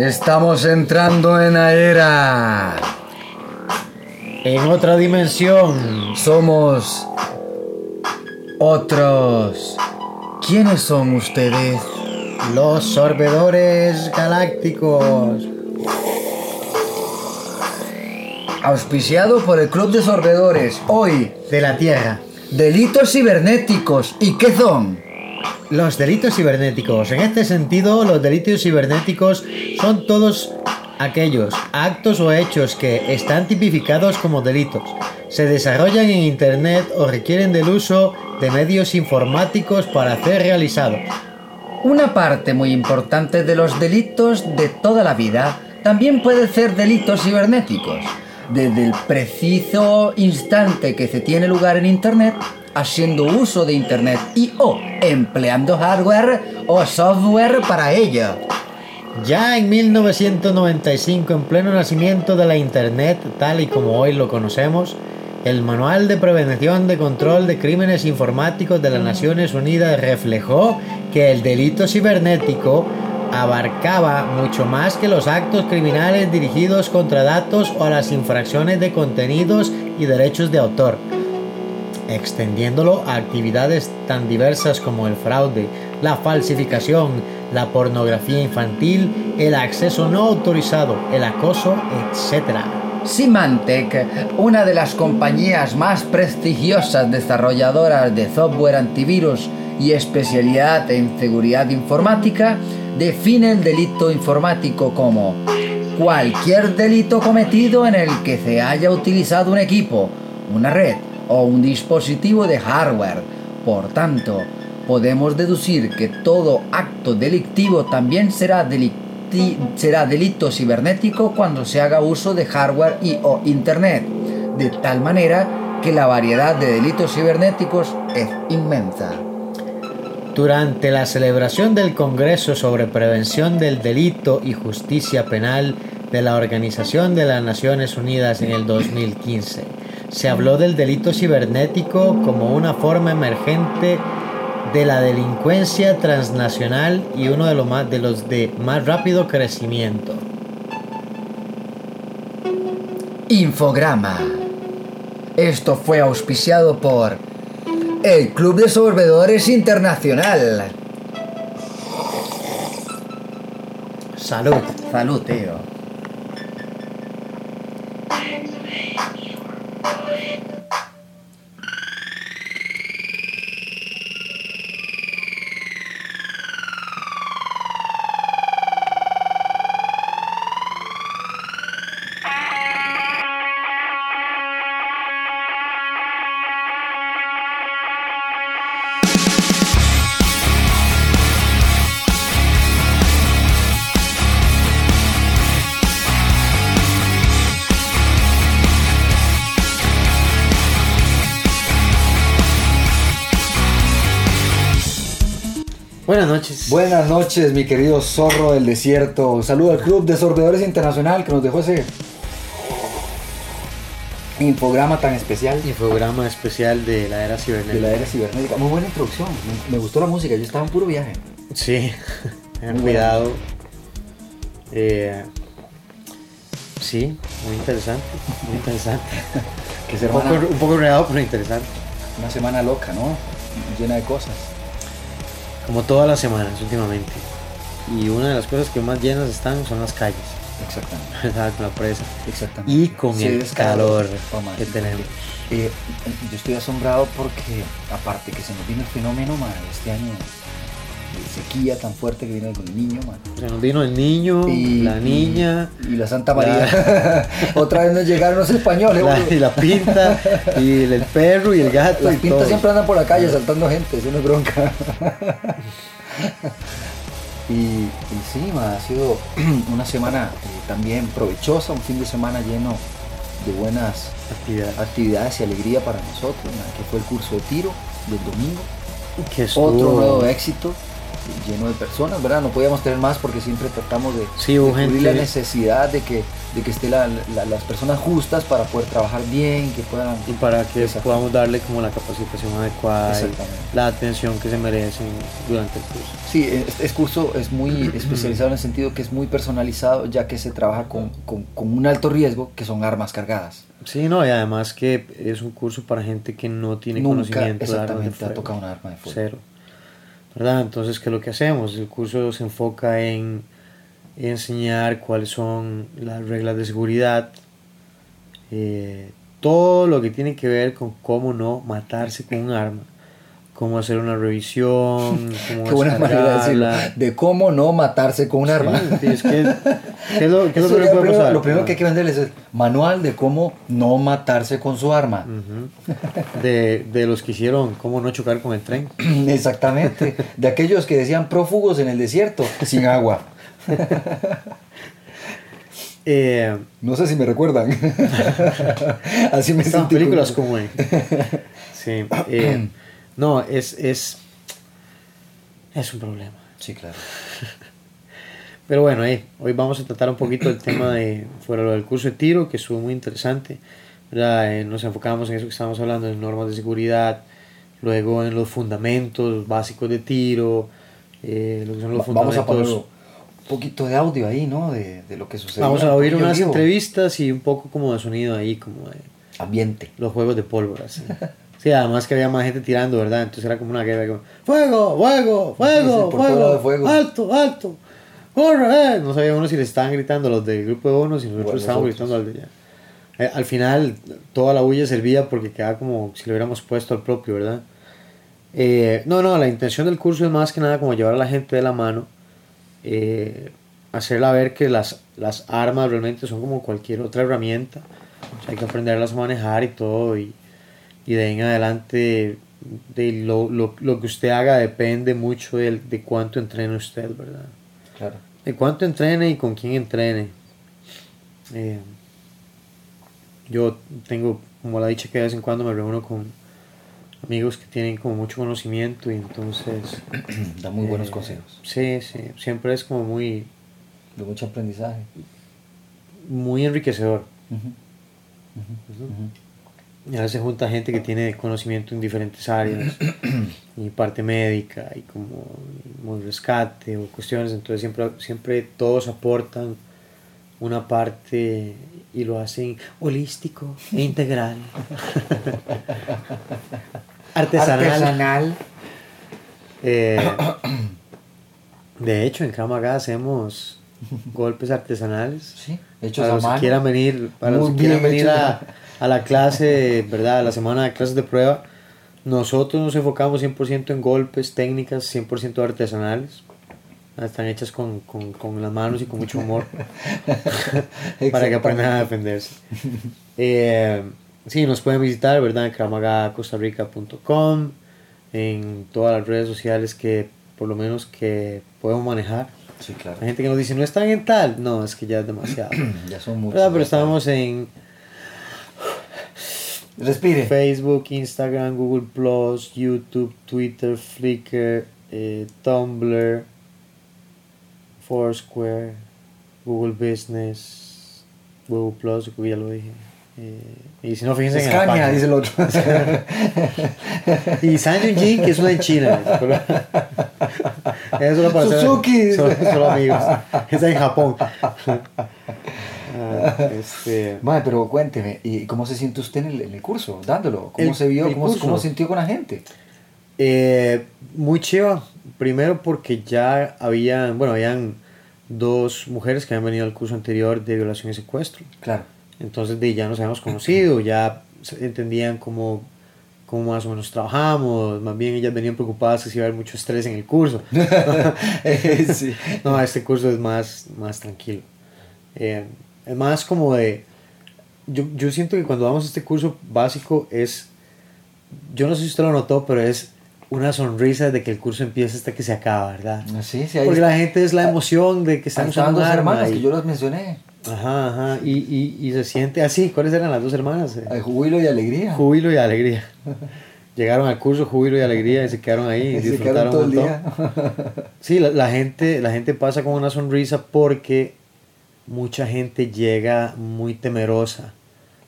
Estamos entrando en la era. En otra dimensión. Somos otros. ¿Quiénes son ustedes? Los sorbedores galácticos. Auspiciado por el Club de Sorbedores. Hoy, De la Tierra. delitos cibernéticos. ¿Y qué son? Los delitos cibernéticos. En este sentido, los delitos cibernéticos son todos aquellos actos o hechos que están tipificados como delitos, se desarrollan en Internet o requieren del uso de medios informáticos para ser realizados. Una parte muy importante de los delitos de toda la vida también puede ser delitos cibernéticos. Desde el preciso instante que se tiene lugar en Internet, haciendo uso de Internet y o empleando hardware o software para ello. Ya en 1995, en pleno nacimiento de la Internet, tal y como hoy lo conocemos, el Manual de Prevención de Control de Crímenes Informáticos de las Naciones Unidas reflejó que el delito cibernético abarcaba mucho más que los actos criminales dirigidos contra datos o las infracciones de contenidos y derechos de autor, extendiéndolo a actividades tan diversas como el fraude, la falsificación, la pornografía infantil, el acceso no autorizado, el acoso, etc. Symantec, una de las compañías más prestigiosas desarrolladoras de software antivirus y especialidad en seguridad informática, define el delito informático como cualquier delito cometido en el que se haya utilizado un equipo, una red o un dispositivo de hardware. Por tanto, podemos deducir que todo acto delictivo también será, delicti- será delito cibernético cuando se haga uso de hardware y o internet, de tal manera que la variedad de delitos cibernéticos es inmensa. Durante la celebración del Congreso sobre Prevención del Delito y Justicia Penal de la Organización de las Naciones Unidas en el 2015, se habló del delito cibernético como una forma emergente de la delincuencia transnacional y uno de los más, de los de más rápido crecimiento. Infograma. Esto fue auspiciado por el Club de Sorbedores Internacional. Salud. Salud, tío. Buenas noches. Mi querido zorro del desierto. Saludo al Club de Sorbedores Internacional que nos dejó ese infograma tan especial Y programa especial de la era de cibernética. la era cibernética. Muy buena introducción. Me, me gustó la música. Yo estaba en puro viaje. Sí, Muy cuidado. Eh, sí, muy interesante, muy interesante. Que Un poco, un poco enredado, pero interesante. una semana loca, ¿no? Llena de cosas. Como todas las semanas últimamente. Y una de las cosas que más llenas están son las calles, Exactamente. ¿verdad? Con la presa. Exactamente. Y con Sí, el calor que tenemos. Eh, yo estoy asombrado porque, aparte que se nos vino el fenómeno, man, este año sequía tan fuerte que viene con el niño, man. Nos vino el niño, Y- la niña, Y la Santa María. Otra vez nos llegaron los españoles, la, y la pinta, y el perro y el gato. Las y pintas todo. siempre andan por la calle saltando gente, eso no es bronca. y, y sí, ha sido una semana eh, también provechosa, un fin de semana lleno de buenas Actividad. actividades y alegría para nosotros, que fue el curso de tiro del domingo. Que Otro nuevo éxito. Lleno de personas, ¿verdad? No podíamos tener más porque siempre tratamos de, Sí, de cubrir la necesidad de que, de que estén la- la- las personas justas para poder trabajar bien, que puedan... y para que podamos darle como la capacitación adecuada y la atención que se merecen durante el curso. Sí, este, curso es muy especializado en el sentido que es muy personalizado, ya que se trabaja con, con- con un alto riesgo, que son armas cargadas. Sí, no, y además que es un curso para gente que no tiene Nunca conocimiento de armas de exactamente ha fuego. tocado un arma de fuego. Cero. Entonces, ¿qué es lo que hacemos? El curso se enfoca en enseñar cuáles son las reglas de seguridad, eh, todo lo que tiene que ver con cómo no matarse con un arma, cómo hacer una revisión, cómo Qué buena manera de decirlo. De cómo no matarse con un arma. Sí, es que, ¿qué es lo, qué es lo puede primero- pasar? lo primero que hay que venderles es manual de cómo no matarse con su arma. De, de los que hicieron cómo no chocar con el tren. Exactamente. De aquellos que decían prófugos en el desierto, sin agua. Eh, No sé si me recuerdan. Así me sentí películas como en- Sí. eh, no, es, es. Es un problema. Sí, claro. Pero bueno, eh, hoy vamos a tratar un poquito el tema de. Fuera lo del curso de tiro, que estuvo muy interesante. Eh, nos enfocamos en eso que estábamos hablando, en normas de seguridad, luego en los fundamentos básicos de tiro, eh, lo que son los Va- Vamos a poner fundamentos. un poquito de audio ahí, ¿no? De, de lo que sucede. Vamos a oír unas entrevistas y un poco como de sonido ahí, como de Ambiente. los juegos de pólvora. Sí. Sí, además que había más gente tirando, ¿verdad? Entonces era como una guerra. Como, fuego, fuego, fuego, sí, fuego, fuego. alto, alto, corre. eh". No sabía uno si le estaban gritando los del grupo de uno, si nosotros Bueno, estábamos nosotros. gritando al de allá. Eh, al final, toda la bulla servía porque quedaba como si le hubiéramos puesto al propio, ¿verdad? Eh, no, no, la intención del curso es más que nada como llevar a la gente de la mano, eh, hacerla ver que las, las armas realmente son como cualquier otra herramienta. O sea, hay que aprenderlas a manejar y todo. Y, y de ahí en adelante, de lo, lo, lo que usted haga depende mucho del- de, cuánto entrene usted, ¿verdad? Claro. De cuánto entrene y con quién entrene. Eh, yo tengo, como la dicha que de vez en cuando me reúno con amigos que tienen como mucho conocimiento y entonces... Da muy buenos eh, consejos. Sí, sí, siempre es como muy, De mucho aprendizaje. muy enriquecedor. Y a veces se junta gente que tiene conocimiento en diferentes áreas, y parte médica, y como, rescate o cuestiones, entonces siempre, siempre todos aportan una parte y lo hacen holístico e integral. Artesanal. Artesanal. Eh, de hecho, en Kramaga hacemos golpes artesanales. Sí, hechos para a los que quieran venir, para Muy los que quieran venir a, a la clase, ¿verdad? A la semana de clases de prueba, nosotros nos enfocamos 100% en golpes, técnicas 100% artesanales. Ah, Están hechas con, con, con las manos y con mucho amor para que aprendan a defenderse. Eh, sí, nos pueden visitar, ¿verdad? En cramagacostarrica.com, en todas las redes sociales que por lo menos que podemos manejar. Sí, claro. Hay gente que nos dice, no están en tal. No, es que ya es demasiado. Ya son muchos. Pero estamos en Respire. Facebook, Instagram, Google Plus, YouTube, Twitter, Flickr, eh, Tumblr, Foursquare, Google Business, Google Plus, ya lo dije. Eh, y si no, fíjense en la Escaña, página. dice el otro. Y Sanyo Jin, que es una en China. Suzuki. Solo, solo amigos. Está en Japón. Ah, este, Madre, pero cuénteme, ¿y cómo se siente usted en el, en el curso, dándolo? ¿Cómo El- se vio? ¿Cómo. ¿Cómo sintió con la gente? Eh, muy chiva. Primero porque ya habían, bueno, habían dos mujeres que habían venido al curso anterior de violación y secuestro. Claro. Entonces de, ya nos habíamos conocido, ya entendían cómo, cómo más o menos trabajamos. Más bien ellas venían preocupadas que si iba a haber mucho estrés en el curso. sí. No, este curso es más, más tranquilo. Eh, es más como de... Yo, yo siento que cuando vamos a este curso básico es... Yo no sé si usted lo notó, pero es una sonrisa de que el curso empieza hasta que se acaba, ¿verdad? Sí, sí, ahí Porque la gente es la emoción de que están usando dos hermanas y- que yo las mencioné. Ajá, ajá. Y, y, y se siente así. ¿Cuáles eran las dos hermanas? Hay júbilo y alegría. Júbilo y alegría. llegaron al curso Júbilo y Alegría y se quedaron ahí y Se disfrutaron quedaron todo el día. Sí, la, la gente, la gente pasa con una sonrisa porque mucha gente llega muy temerosa.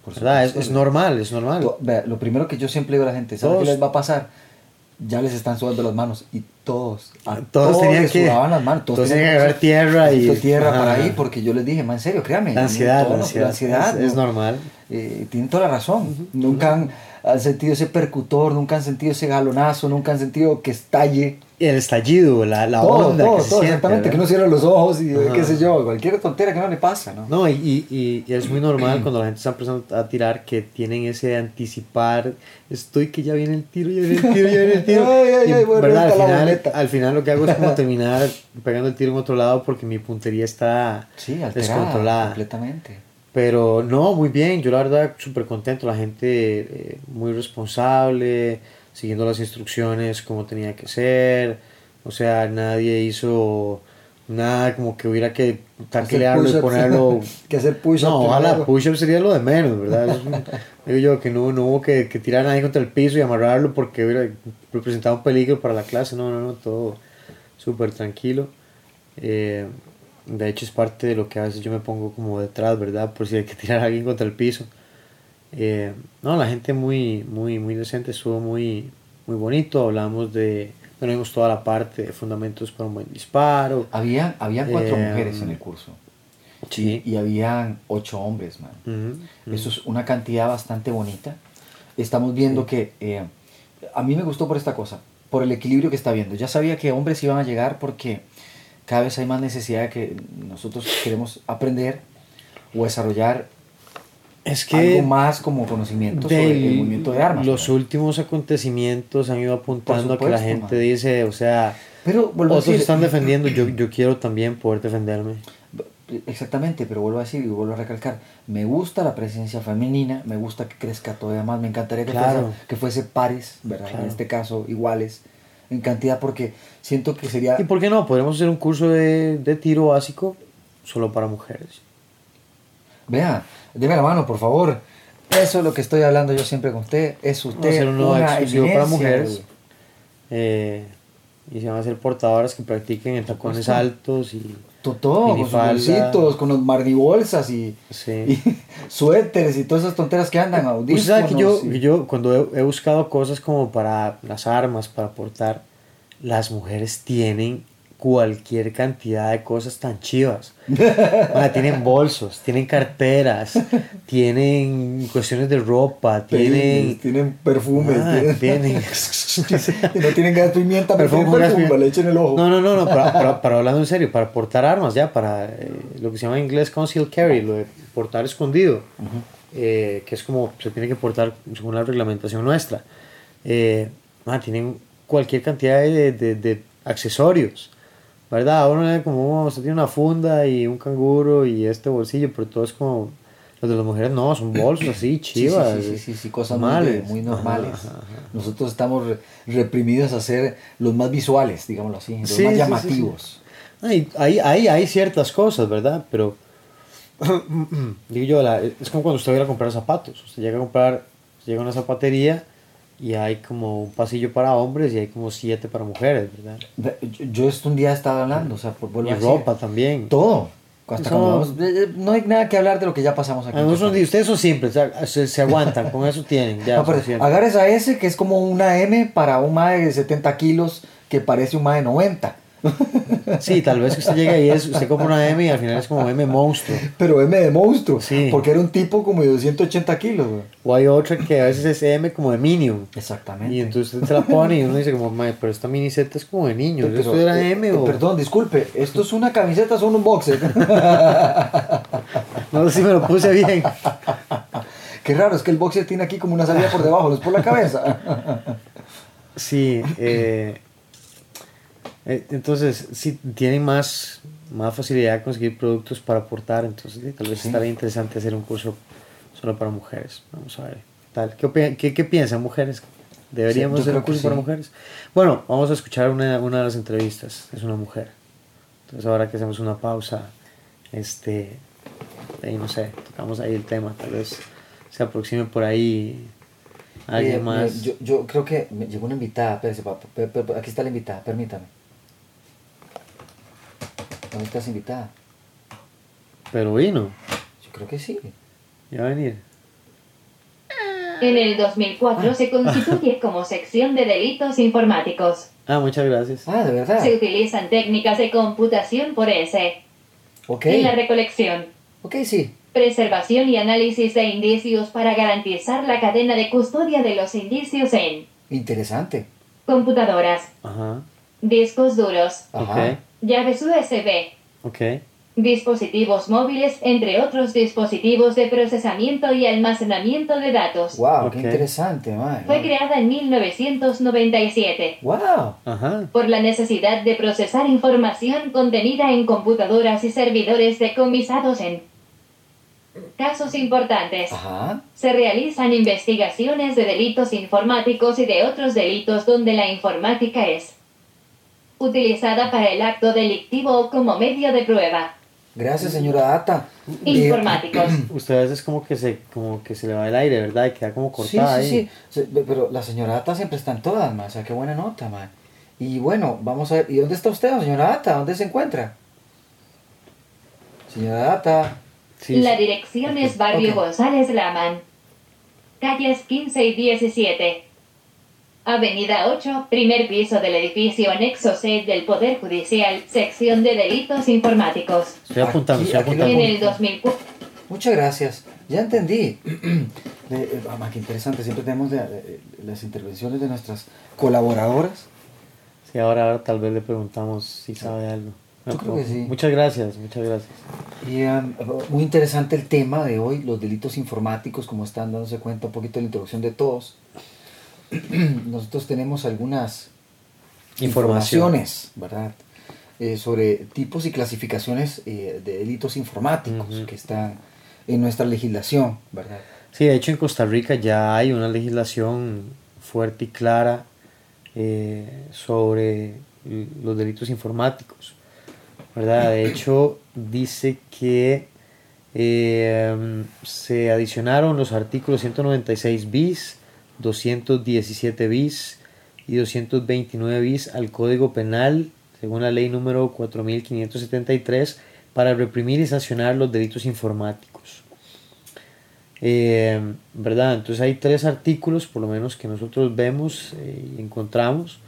Por ¿Verdad? Es, normal, es normal. Lo primero que yo siempre digo a la gente, ¿sabes qué Todos- les va a pasar? Ya les están sudando las manos y todos, a Todos tenían les que- sudaban las manos, todos tenían que agarrar tierra y- tierra Ajá. para ahí, porque yo les dije, "Ma, en serio, créame. La ansiedad, todo, la ansiedad, ansiedad, es, es ¿no? normal. Eh, tienen toda la razón. Nunca han, han sentido ese percutor, nunca han sentido ese galonazo, nunca han sentido que estalle. El estallido, la, la todo, onda todo, que se todo, siente, exactamente, que ¿verdad? no cierra los ojos y eh, Ajá. qué sé yo, cualquier tontera que no le pasa, ¿no? No, y, y, y- es muy normal cuando la gente está empezando a tirar que tienen ese anticipar, estoy que ya viene el tiro, ya viene el tiro, ya viene el tiro. Ay, ay, ay, ¿verdad? Al, final, al final lo que hago es como terminar pegando el tiro en otro lado porque mi puntería está Sí, alterada, descontrolada. completamente. Pero no, muy bien, yo la verdad súper contento, la gente eh, muy responsable, siguiendo las instrucciones como tenía que ser, o sea, nadie hizo nada como que hubiera que taclearlo y ponerlo... que hacer push-up No, ojalá primero. push-up sería lo de menos, ¿verdad? Eso es un- digo yo que no, no hubo que, que tirar a nadie contra el piso y amarrarlo porque hubiera representado un peligro para la clase, no, no, no, todo súper tranquilo. Eh, de hecho es parte de lo que a veces yo me pongo como detrás, ¿verdad? Por si hay que tirar a alguien contra el piso. Eh, no, la gente muy, muy, muy decente, estuvo muy, muy bonito. Hablamos de, bueno, vimos toda la parte de fundamentos para un buen disparo. Había, había cuatro Eh, mujeres en el curso. Sí. Y habían ocho hombres, man. Eso es una cantidad bastante bonita. Estamos viendo que eh, a mí me gustó por esta cosa, por el equilibrio que está viendo. Ya sabía que hombres iban a llegar porque cada vez hay más necesidad de que nosotros queremos aprender o desarrollar Es que algo más como conocimiento sobre el movimiento de armas. Los ¿no? últimos acontecimientos han ido apuntando a que la supuesto, gente man. dice, o sea, Pero otros decir, están defendiendo, yo, yo quiero también poder defenderme. Exactamente, pero vuelvo a decir y vuelvo a recalcar, me gusta la presencia femenina, me gusta que crezca todavía más, me encantaría que, Claro. fuese, que fuese pares, ¿verdad? Claro. En este caso, iguales en cantidad, porque siento que sería... ¿Y por qué no? Podríamos hacer un curso de, de tiro básico solo para mujeres. Vea, deme la mano, por favor. Eso es lo que estoy hablando yo siempre con usted. Es Vamos a usted hacer uno una exclusivo para mujeres. eh, y se van a hacer portadoras que practiquen en tacones altos y... To- Todo, con sus bolsitos, con los marnibolsas y, Sí. y suéteres y todas esas tonteras que andan, audífonos. Usted sabe que yo, y- yo cuando he, he buscado cosas como para las armas, para portar, las mujeres tienen cualquier cantidad de cosas tan chivas. Mae, tienen bolsos, tienen carteras, tienen cuestiones de ropa, tienen... Tienen perfumes, Ah, tienen- no tienen gas pimienta, pero Perfume gas perfume, le echen el ojo. No, no, no, no para, para, para hablando en serio, para portar armas ya, para eh, lo que se llama en inglés concealed carry, lo de portar escondido, eh, que es como se tiene que portar según la reglamentación nuestra. Eh, ah, tienen cualquier cantidad de, de- de accesorios, ¿verdad? Uno ve como, oh, usted tiene una funda y un canguro y este bolsillo, pero todo es como... Los de las mujeres no, son bolsos así, Sí, sí, chivas. sí, sí, sí, sí, cosas muy, normales. muy Ajá, normales. ajá, ajá. Nosotros estamos re- reprimidos a ser los más visuales, digámoslo así, los más llamativos. Hay, hay, hay, hay ciertas cosas, ¿verdad? Pero, digo yo, la- es como cuando usted va a comprar zapatos. Usted llega a comprar, llega a una zapatería y hay como un pasillo para hombres y hay como siete para mujeres, ¿verdad? Ve, Yo, yo esto un día estaba hablando, o sea, por vuelvo Y a decir, ropa también. Todo. Hasta Eso- vamos- eh, eh, no hay nada que hablar de lo que ya pasamos aquí. No son- ustedes son simples, se, se aguantan, con eso tienen. Ya, No, pero agarres a ese que es como una M para un mae de 70 kilos que parece un mae de 90. Sí, tal vez que usted llegue y es, usted compra una M y al final es como M monstruo. Pero M de monstruo. Sí. Porque era un tipo como de 280 kilos, güey. O hay otra que a veces es M como de Minion. Exactamente. Y entonces usted se la pone y uno dice como, "Mae, pero esta miniseta es como de niño. Pero, ¿Esto era eh, M eh, o...? Perdón, disculpe. ¿Esto es una camiseta son un boxer? No sé si me lo puse bien. Qué raro, es que el boxer tiene aquí como una salida por debajo, no es por la cabeza. Sí, eh, entonces sí tienen más, más facilidad de conseguir productos para aportar, entonces tal vez Sí. estaría interesante hacer un curso solo para mujeres. Vamos a ver. Tal. ¿Qué, qué, qué piensan mujeres? ¿Deberíamos Sí, hacer un curso para mujeres? Bueno, vamos a escuchar una, una de las entrevistas. Es una mujer. Entonces ahora que hacemos una pausa, este, ahí no sé, tocamos ahí el tema, tal vez se aproxime por ahí alguien Eh, más. eh, yo, yo creo que me llegó una invitada. Espérese, papá. pe- pe- pe- Aquí está la invitada, permítame. ¿Dónde estás invitada? Pero vino, Yo creo que sí. ya va a venir. En el 2004 se constituye como sección de delitos informáticos. Ah, muchas gracias. Ah, de verdad. Se utilizan técnicas de computación forense Ok. en la recolección, Ok, sí. preservación y análisis de indicios para garantizar la cadena de custodia de los indicios en Interesante. computadoras, Ajá, discos duros, Ajá. Llaves USB, ok, dispositivos móviles, entre otros dispositivos de procesamiento y almacenamiento de datos. Wow, qué interesante, man. Fue creada en 1997 Wow. ajá. por la necesidad de procesar información contenida en computadoras y servidores decomisados en casos importantes. Ajá. Se realizan investigaciones de delitos informáticos y de otros delitos donde la informática es utilizada para el acto delictivo como medio de prueba. Gracias, señora Data. Eh, Informáticos. Usted a veces como que se, como que se le va el aire, ¿verdad? Y queda como Sí, cortada sí, ahí. sí. Se- Pero la señora Data siempre está en todas, man. O sea, qué buena nota, man. Y bueno, vamos a ver. ¿Y dónde está usted, señora Data? ¿Dónde se encuentra? Señora Data. Sí, la sí. dirección es Barrio. González Laman. Calles 15 y 17. Avenida 8, primer piso del edificio anexo C del Poder Judicial, sección de delitos informáticos. Estoy apuntando, Aquí- estoy apuntando. En el 2004. Muchas gracias. Ya entendí. De- eh, ah, qué interesante. Siempre tenemos de- de- las intervenciones de nuestras colaboradoras. Sí, ahora, ahora tal vez le preguntamos si sabe algo. Yo creo que sí. Muchas gracias, muchas gracias. Y, um, muy interesante el tema de hoy, los delitos informáticos, como están dándose cuenta un poquito de la introducción de todos. Nosotros tenemos algunas Información. informaciones, ¿verdad? Eh, sobre tipos y clasificaciones eh, de delitos informáticos que están en nuestra legislación, ¿verdad? Sí, de hecho en Costa Rica ya hay una legislación fuerte y clara eh, sobre los delitos informáticos, ¿verdad? De hecho dice que se adicionaron los artículos 196 bis, 217 bis y 229 bis al Código Penal, según la ley número 4573, para reprimir y sancionar los delitos informáticos. Eh, ¿Verdad? Entonces hay tres artículos, por lo menos, que nosotros vemos eh, y encontramos.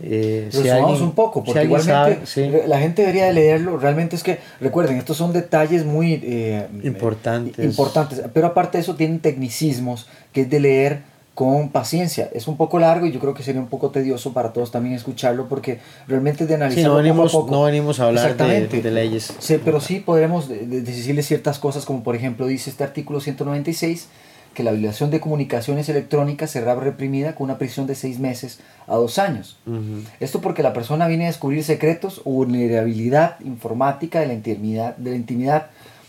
Eh, si Resumamos alguien- un poco, porque igualmente sabe, sí. la gente debería de leerlo. Realmente es que, recuerden, estos son detalles muy eh, Importantes. eh, importantes, pero aparte de eso tienen tecnicismos que es de leer con paciencia. Es un poco largo y yo creo que sería un poco tedioso para todos también escucharlo porque realmente de Sí, analizarlo no venimos, poco a poco. no venimos a hablar de, leyes. Sí, pero sí podremos de- de- decirle ciertas cosas, como por ejemplo dice este artículo 196, que la violación de comunicaciones electrónicas será reprimida con una prisión de seis meses a dos años. Esto porque la persona viene a descubrir secretos o vulnerabilidad informática de la intimidad, de la intimidad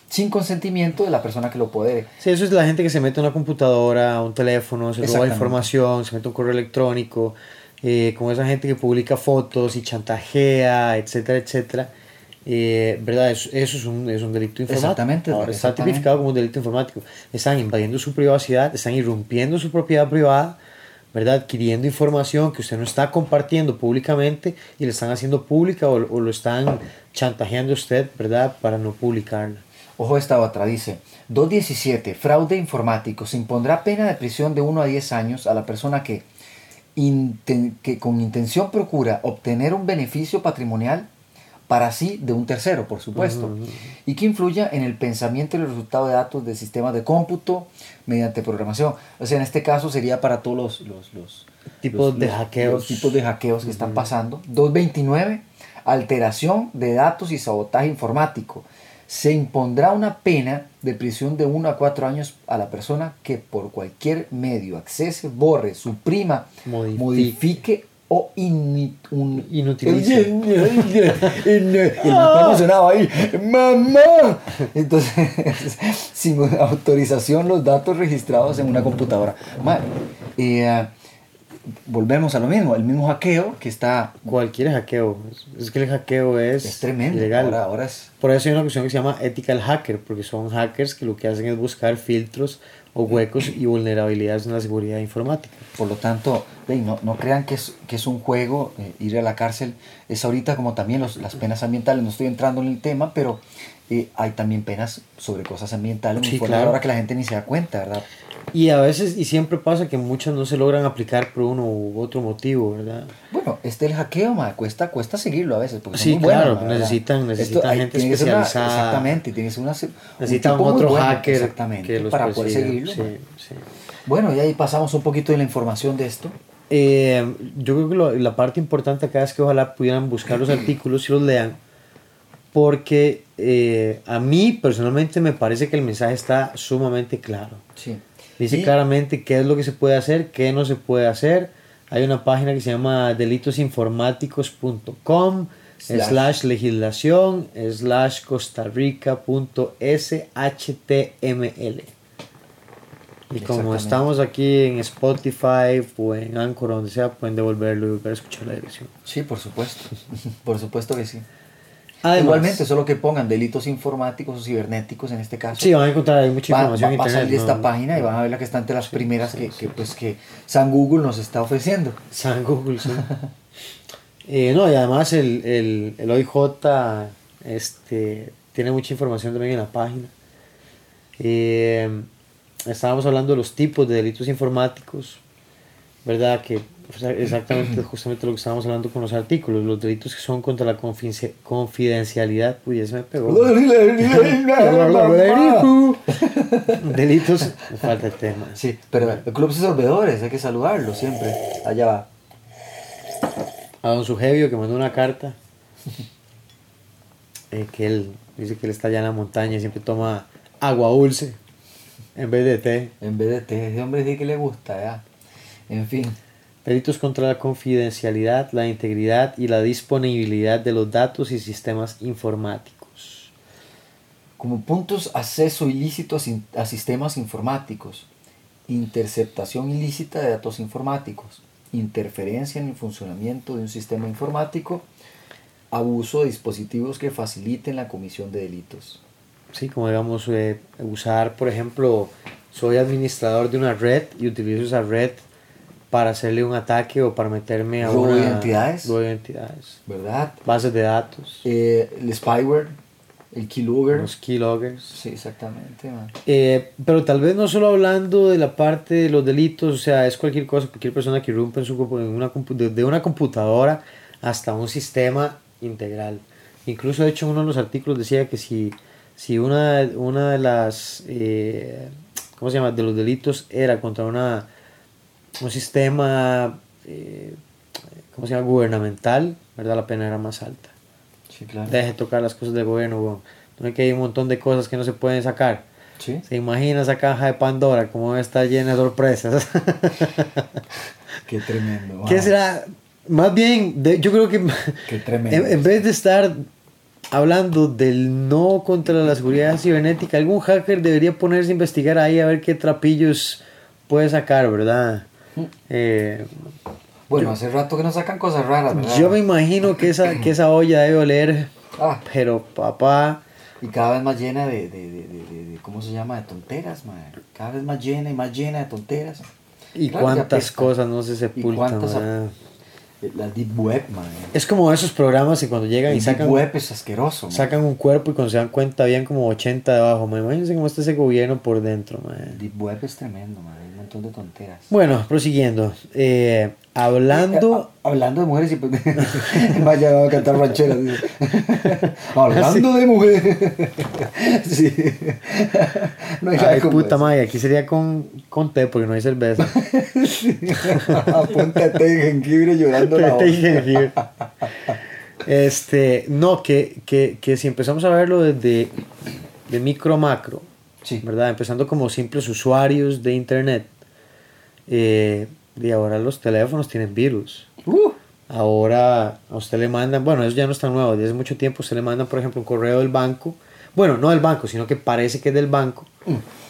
sin consentimiento de la persona que lo puede. Sí, eso es la gente que se mete a una computadora, a un teléfono, se roba información, se mete a un correo electrónico, eh, como esa gente que publica fotos y chantajea, etcétera, etcétera. Eh, ¿Verdad? Eso, eso es, un, es un delito informático. Exactamente, Ahora está exactamente. tipificado como un delito informático. Están invadiendo su privacidad, están irrumpiendo su propiedad privada, ¿verdad? Adquiriendo información que usted no está compartiendo públicamente y le están haciendo pública o, o lo están chantajeando a usted, ¿verdad? Para no publicarla. Ojo esta otra, dice 217, fraude informático. Se impondrá pena de prisión de 1 a 10 años a la persona que, inten- que con intención procura obtener un beneficio patrimonial para sí de un tercero, por supuesto, y que influya en el pensamiento y el resultado de datos de sistemas de cómputo mediante programación. O sea, en este caso sería para todos los, los, los- Tipos los- de los- hackeos. los tipos de hackeos que están pasando. 229, alteración de datos y sabotaje informático. Se impondrá una pena de prisión de 1 a 4 años a la persona que por cualquier medio accese, borre, suprima, Modifique. modifique o ini- un- Inutilice. emocionado ahí, mamá. Entonces, sin autorización, los datos registrados en una computadora. Eh, volvemos a lo mismo, el mismo hackeo que está. Cualquier hackeo. Es- que el hackeo es, Es tremendo. ilegal. Ahora, ahora es. Por eso hay una cuestión que se llama ethical hacker, porque son hackers que lo que hacen es buscar filtros o huecos y vulnerabilidades en la seguridad informática. Por lo tanto, no, no crean que es, que es un juego eh, ir a la cárcel. Es ahorita como también los, las penas ambientales. No estoy entrando en el tema, pero eh, hay también penas sobre cosas ambientales muy Sí, fuertes claro. ahora que la gente ni se da cuenta, ¿verdad? Y a veces, y siempre pasa que muchas no se logran aplicar por uno u otro motivo, ¿verdad? Bueno, este el hackeo, ma, cuesta, cuesta seguirlo a veces. Porque son Sí, muy buenos, claro, ¿verdad? necesitan- necesitan ahí gente ser una- especializada. exactamente, tiene que ser una, un Necesitan muy otro bueno, hacker exactamente, que los para poder persiga. seguirlo. Sí, sí. Bueno, y ahí pasamos un poquito de la información de esto. Eh, yo creo que lo- la parte importante acá es que ojalá pudieran buscar los artículos y los lean, porque eh, a mí personalmente me parece que el mensaje está sumamente claro. Sí. Dice Y- claramente qué es lo que se puede hacer, qué no se puede hacer. Hay una página que se llama delitosinformáticos.com Slash. slash legislación slash costarica.shtml. Y como estamos aquí en Spotify o en Anchor, donde sea, pueden devolverlo y volver a escuchar la dirección. Sí, por supuesto. por supuesto que sí. Además, Igualmente, solo que pongan delitos informáticos o cibernéticos en este caso. Sí, van a encontrar ahí mucha información va- va a salir esta ¿no? página y van a ver la que está entre las primeras que, que, pues, que San Google nos está ofreciendo. San Google, sí. Eh, no, y además el, el, el OIJ este, tiene mucha información también en la página. Eh, estábamos hablando de los tipos de delitos informáticos, ¿verdad? Que exactamente justamente lo que estábamos hablando con los artículos, los delitos que son contra la confidencia- confidencialidad, uy, ya se me pegó. delitos, me falta el tema. Sí, pero el Club de Sorbedores, hay que saludarlo siempre. Allá va. a don Sugevio que mandó una carta eh, que él dice que él está allá en la montaña y siempre toma agua dulce en vez de té. En vez de té, ese hombre sí que le gusta, ya. En fin. Delitos contra la confidencialidad, la integridad y la disponibilidad de los datos y sistemas informáticos. Como puntos, acceso ilícito a, sistemas informáticos, interceptación ilícita de datos informáticos, interferencia en el funcionamiento de un sistema informático, abuso de dispositivos que faciliten la comisión de delitos. Sí, como digamos, eh, usar, por ejemplo, soy administrador de una red y utilizo esa red para hacerle un ataque o para meterme a Robo una... identidades. robo de identidades. ¿Verdad? Bases de datos. Eh, el spyware, el keylogger. Los keyloggers. Sí, exactamente. Eh, pero tal vez no solo hablando de la parte de los delitos, o sea, es cualquier cosa, cualquier persona que irrumpe en, su, en una, una computadora hasta un sistema integral. Incluso, de hecho, uno de los artículos decía que si, si una, una de las, eh, ¿cómo se llama?, de los delitos era contra una, un sistema, eh, ¿cómo se llama?, gubernamental, ¿verdad?, la pena era más alta. Sí, claro. Deje de tocar las cosas del gobierno, weón. No es que hay un montón de cosas que no se pueden sacar. Sí. ¿Se imagina esa caja de Pandora como está llena de sorpresas? Qué tremendo. ¿Qué man. será? Más bien, de- yo creo que Qué tremendo. en, en vez de estar hablando del no contra la seguridad cibernética, algún hacker debería ponerse a investigar ahí a ver qué trapillos puede sacar, ¿verdad? Eh, Bueno, hace rato que nos sacan cosas raras, ¿verdad? yo me imagino que esa, que esa olla debe oler, Ah, pero papá, y cada vez más llena de, de, de, de, ¿cómo se llama? De tonteras, man. Cada vez más llena y más llena de tonteras. y Claro cuántas cosas no se Y sepultan. ¿verdad? La Deep Web, man. Es como esos programas que cuando llegan El y sacan, Deep Web es asqueroso, man. sacan un cuerpo y cuando se dan cuenta habían como 80 debajo. man. Imagínense cómo está ese gobierno por dentro. man. Deep Web es tremendo, man. Hay un montón de tonteras. Bueno, prosiguiendo. Eh, hablando... Eh, hablando de mujeres y pues, vaya va a cantar rancheras. hablando de mujeres. sí. no hay Ay, puta madre, aquí sería con, con té porque no hay cerveza. Apúntate de jengibre llorando la Té y jengibre. Este, no, que, que, que si empezamos a verlo desde de micro macro, Sí. ¿verdad? Empezando como simples usuarios de internet. Eh, y ahora los teléfonos tienen virus. Uh, Ahora a usted le mandan, bueno, eso ya no es tan nuevo, desde hace mucho tiempo usted le mandan, por ejemplo, un correo del banco bueno, no del banco, sino que parece que es del banco,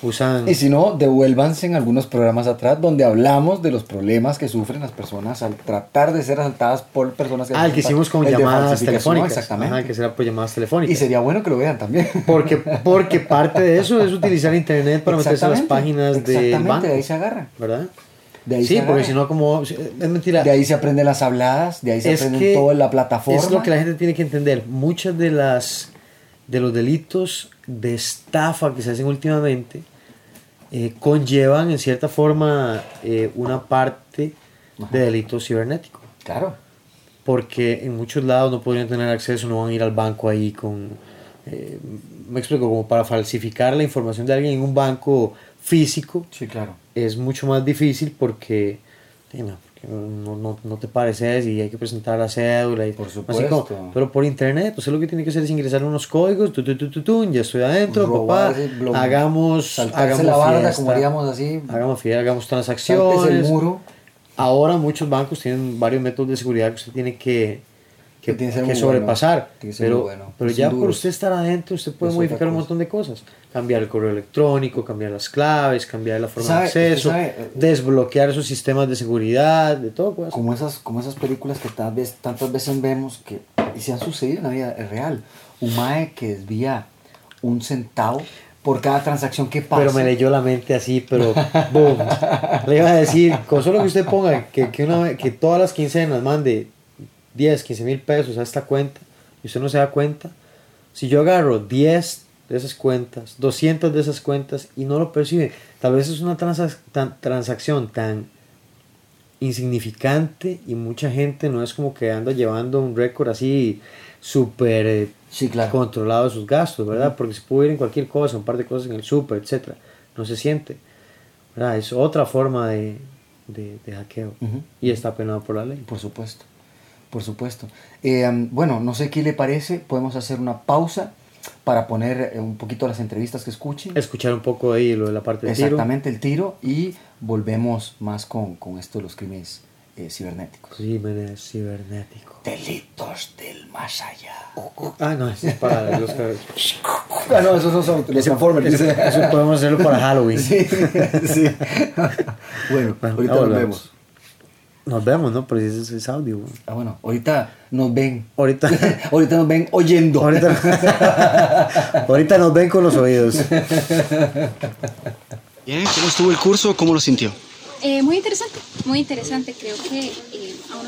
usan... Y si no, devuélvanse en algunos programas atrás donde hablamos de los problemas que sufren las personas al tratar de ser asaltadas por personas que... Ah, el que hicimos con llamadas telefónicas. Exactamente. Ajá, que será por llamadas telefónicas. Y sería bueno que lo vean también. Porque, porque parte de eso es utilizar internet para meterse a las Exactamente, páginas del Exactamente, banco. de ahí se agarran. ¿Verdad? De ahí sí, se porque si no, como. Es mentira. De ahí se aprenden las habladas, de ahí se aprenden que toda la plataforma. Es lo que la gente tiene que entender. Muchas de las de los delitos de estafa que se hacen últimamente eh, conllevan en cierta forma eh, una parte de delito cibernético. Claro. Porque en muchos lados no podrían tener acceso, no van a ir al banco ahí con... eh, me explico, como para falsificar la información de alguien en un banco físico Sí, claro. Es mucho más difícil porque, no, no, no, te pareces y hay que presentar la cédula y Por así supuesto. como- pero por internet, usted lo que tiene que hacer es ingresar unos códigos, tu, tu, tu, tu, ya estoy adentro, papá, hagamos, hagamos la barda, fiesta, como haríamos así. hagamos fiesta, hagamos transacciones. el muro. Ahora muchos bancos tienen varios métodos de seguridad que usted tiene que, que, Que que sobrepasar. bueno, pero bueno, pero ya por usted estar adentro, usted puede Es modificar un montón de cosas. Cambiar el correo electrónico, cambiar las claves, cambiar la forma ¿Sabe- de acceso, sabe, eh, desbloquear esos sistemas de seguridad, de todo. Pues. Como esas, como esas películas que tal vez, tantas veces vemos que, y se han sucedido en la vida real. Un mae que desvía un centavo por cada transacción que pasa. Pero me leyó la mente así, pero boom. Le iba a decir, con solo que usted ponga que, que, una, que todas las quincenas mande 10, 15 mil pesos a esta cuenta y usted no se da cuenta, si yo agarro 10 de esas cuentas, 200 de esas cuentas y no lo percibe, tal vez es una transac- tan- transacción tan insignificante y mucha gente no es como que anda llevando un récord así súper eh, Sí, claro. controlado de sus gastos, ¿verdad? Porque se puede ir en cualquier cosa, un par de cosas en el súper, etcétera. No se siente. ¿verdad? Es otra forma de, de, de hackeo y está penado por la ley. Por supuesto, por supuesto. Eh, bueno, no sé qué le parece, podemos hacer una pausa para poner eh, un poquito las entrevistas que escuchen. Escuchar un poco ahí lo de la parte del tiro. Exactamente el tiro y volvemos más con, con esto de los crímenes eh, cibernéticos. Crímenes cibernéticos. Delitos del más allá. Ah, no, eso es para los Ah, no, esos no son los Transformers. eso, podemos hacerlo para Halloween. Sí, sí. Bueno, ahorita volvemos. Nos vemos, ¿no? Pero ese es audio. Ah, bueno, ahorita nos ven. Ahorita, ahorita nos ven oyendo. ahorita, ahorita nos ven con los oídos. Bien, ¿cómo estuvo el curso? ¿Cómo lo sintió? Eh, muy interesante, muy interesante. Creo que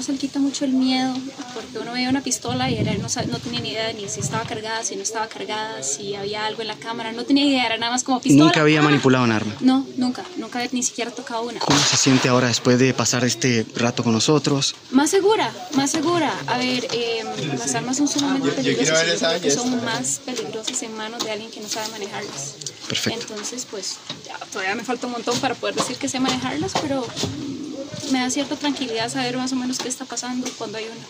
uno se le quita mucho el miedo porque uno veía una pistola y era, no, no tenía ni idea ni si estaba cargada, si no estaba cargada, si había algo en la cámara. No tenía idea, era nada más como pistola. Nunca había ah. manipulado un arma. No, nunca, nunca había ni siquiera tocado una. ¿Cómo se siente ahora después de pasar este rato con nosotros? Más segura, más segura. A ver, eh, las armas son sumamente peligrosas. yo creo que son más peligrosas en manos de alguien que no sabe manejarlas. Perfecto. Entonces, pues ya, todavía me falta un montón para poder decir que sé manejarlas, pero me da cierta tranquilidad saber más o menos qué está pasando cuando hay una.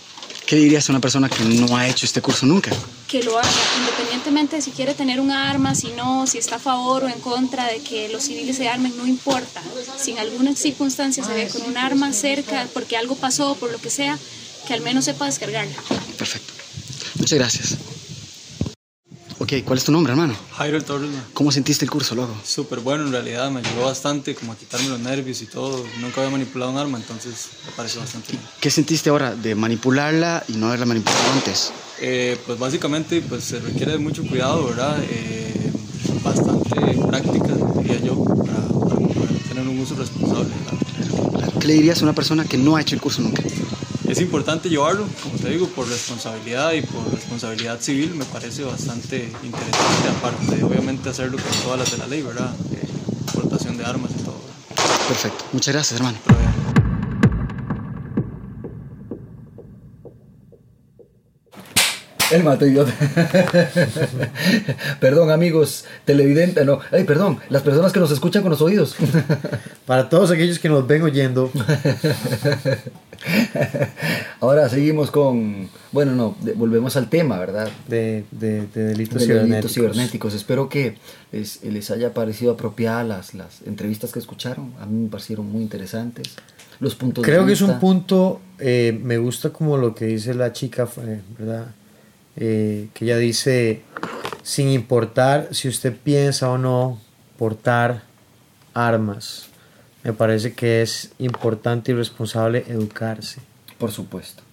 ¿Qué dirías a una persona que no ha hecho este curso nunca? Que lo haga, independientemente de si quiere tener un arma, si no, si está a favor o en contra de que los civiles se armen, no importa. Si en alguna circunstancia se ve con un arma cerca porque algo pasó, por lo que sea, que al menos sepa descargarla. Perfecto. Muchas gracias. Ok, ¿cuál es tu nombre, hermano? Jairo Torres. ¿Cómo sentiste el curso, loco? súper bueno en realidad, me ayudó bastante como a quitarme los nervios y todo. Nunca había manipulado un arma, entonces me pareció bastante bien. ¿Qué sentiste ahora de manipularla y no haberla manipulado antes? Eh, pues básicamente pues se requiere de mucho cuidado, ¿verdad? Eh, bastante práctica, diría yo, para, para poder tener un uso responsable. ¿verdad? ¿Qué le dirías a una persona que no ha hecho el curso nunca? Es importante llevarlo, como te digo, por responsabilidad y por responsabilidad civil me parece bastante interesante, aparte de obviamente hacerlo con todas las de la ley, ¿verdad? Eh, portación de armas y todo. ¿verdad? Perfecto. Muchas gracias, hermano. Pero, El mato idiota. perdón, amigos televidentes. No, ay, perdón, las personas que nos escuchan con los oídos. Para todos aquellos que nos ven oyendo, Ahora seguimos con. Bueno, no, de- volvemos al tema, ¿verdad? de, de, de delitos de cibernéticos. delitos cibernéticos. Espero que les, les haya parecido apropiada las, las entrevistas que escucharon. A mí me parecieron muy interesantes. Los puntos Creo de que es un punto, eh, me gusta como lo que dice la chica, eh, ¿verdad? Eh, que ella dice sin importar si usted piensa o no portar armas. Me parece que es importante y responsable educarse. Por supuesto.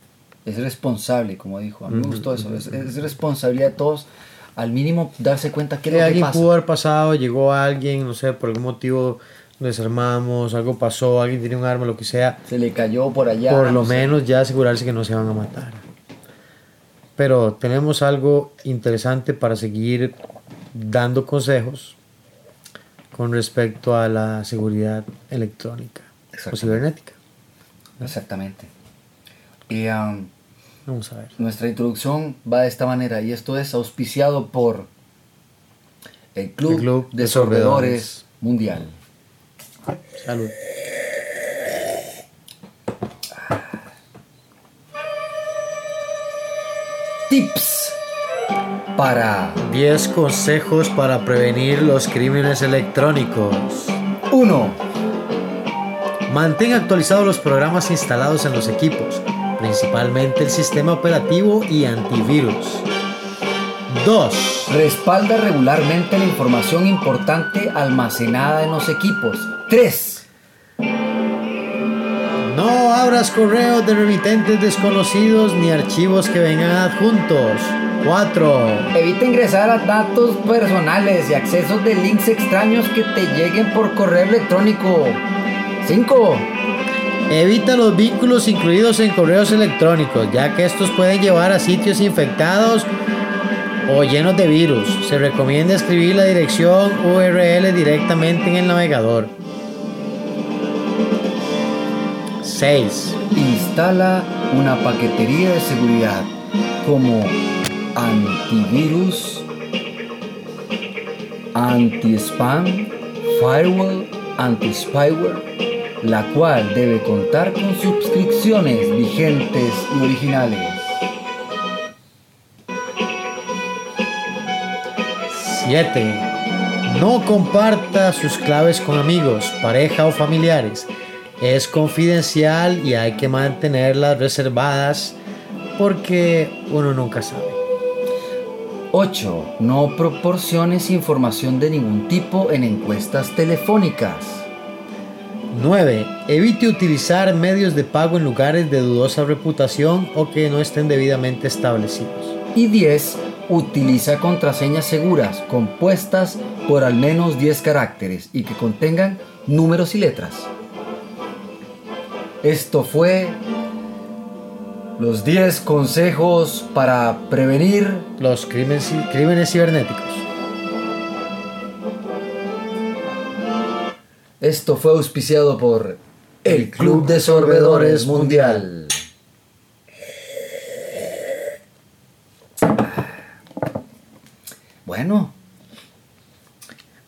Es responsable, como dijo. A mí me gustó eso. Es, es responsabilidad de todos al mínimo darse cuenta que Que alguien pudo haber pasado, llegó alguien, no sé, por algún motivo desarmamos, algo pasó, alguien tiene un arma, lo que sea. Se le cayó por allá. por lo sé. menos ya asegurarse que no se van a matar. Pero tenemos algo interesante para seguir dando consejos con respecto a la seguridad electrónica o cibernética. Exactamente. Y um, Vamos a ver. nuestra introducción va de esta manera y esto es auspiciado por el Club, El Club de de. Mundial. Salud. Tips para 10 consejos para prevenir los crímenes electrónicos. 1. Mantén actualizados los programas instalados en los equipos, principalmente el sistema operativo y antivirus. 2. Respalda regularmente la información importante almacenada en los equipos. 3. No abras correos de remitentes desconocidos ni archivos que vengan adjuntos. 4. Evita ingresar a datos personales y accesos de links extraños que te lleguen por correo electrónico. 5. Evita los vínculos incluidos en correos electrónicos, ya que estos pueden llevar a sitios infectados o llenos de virus. Se recomienda escribir la dirección URL directamente en el navegador. 6. Instala una paquetería de seguridad como antivirus, anti-spam, firewall, anti-spyware, la cual debe contar con suscripciones vigentes y originales. 7. No comparta sus claves con amigos, pareja o familiares. Es confidencial y hay que mantenerlas reservadas porque uno nunca sabe. 8. No proporciones información de ningún tipo en encuestas telefónicas. 9. Evite utilizar medios de pago en lugares de dudosa reputación o que no estén debidamente establecidos. Y 10. Utiliza contraseñas seguras compuestas por al menos 10 caracteres y que contengan números y letras. Esto fue los 10 consejos para prevenir Los crímenes, crímenes cibernéticos. Esto fue auspiciado por el Club de Sorbedores Mundial. Bueno,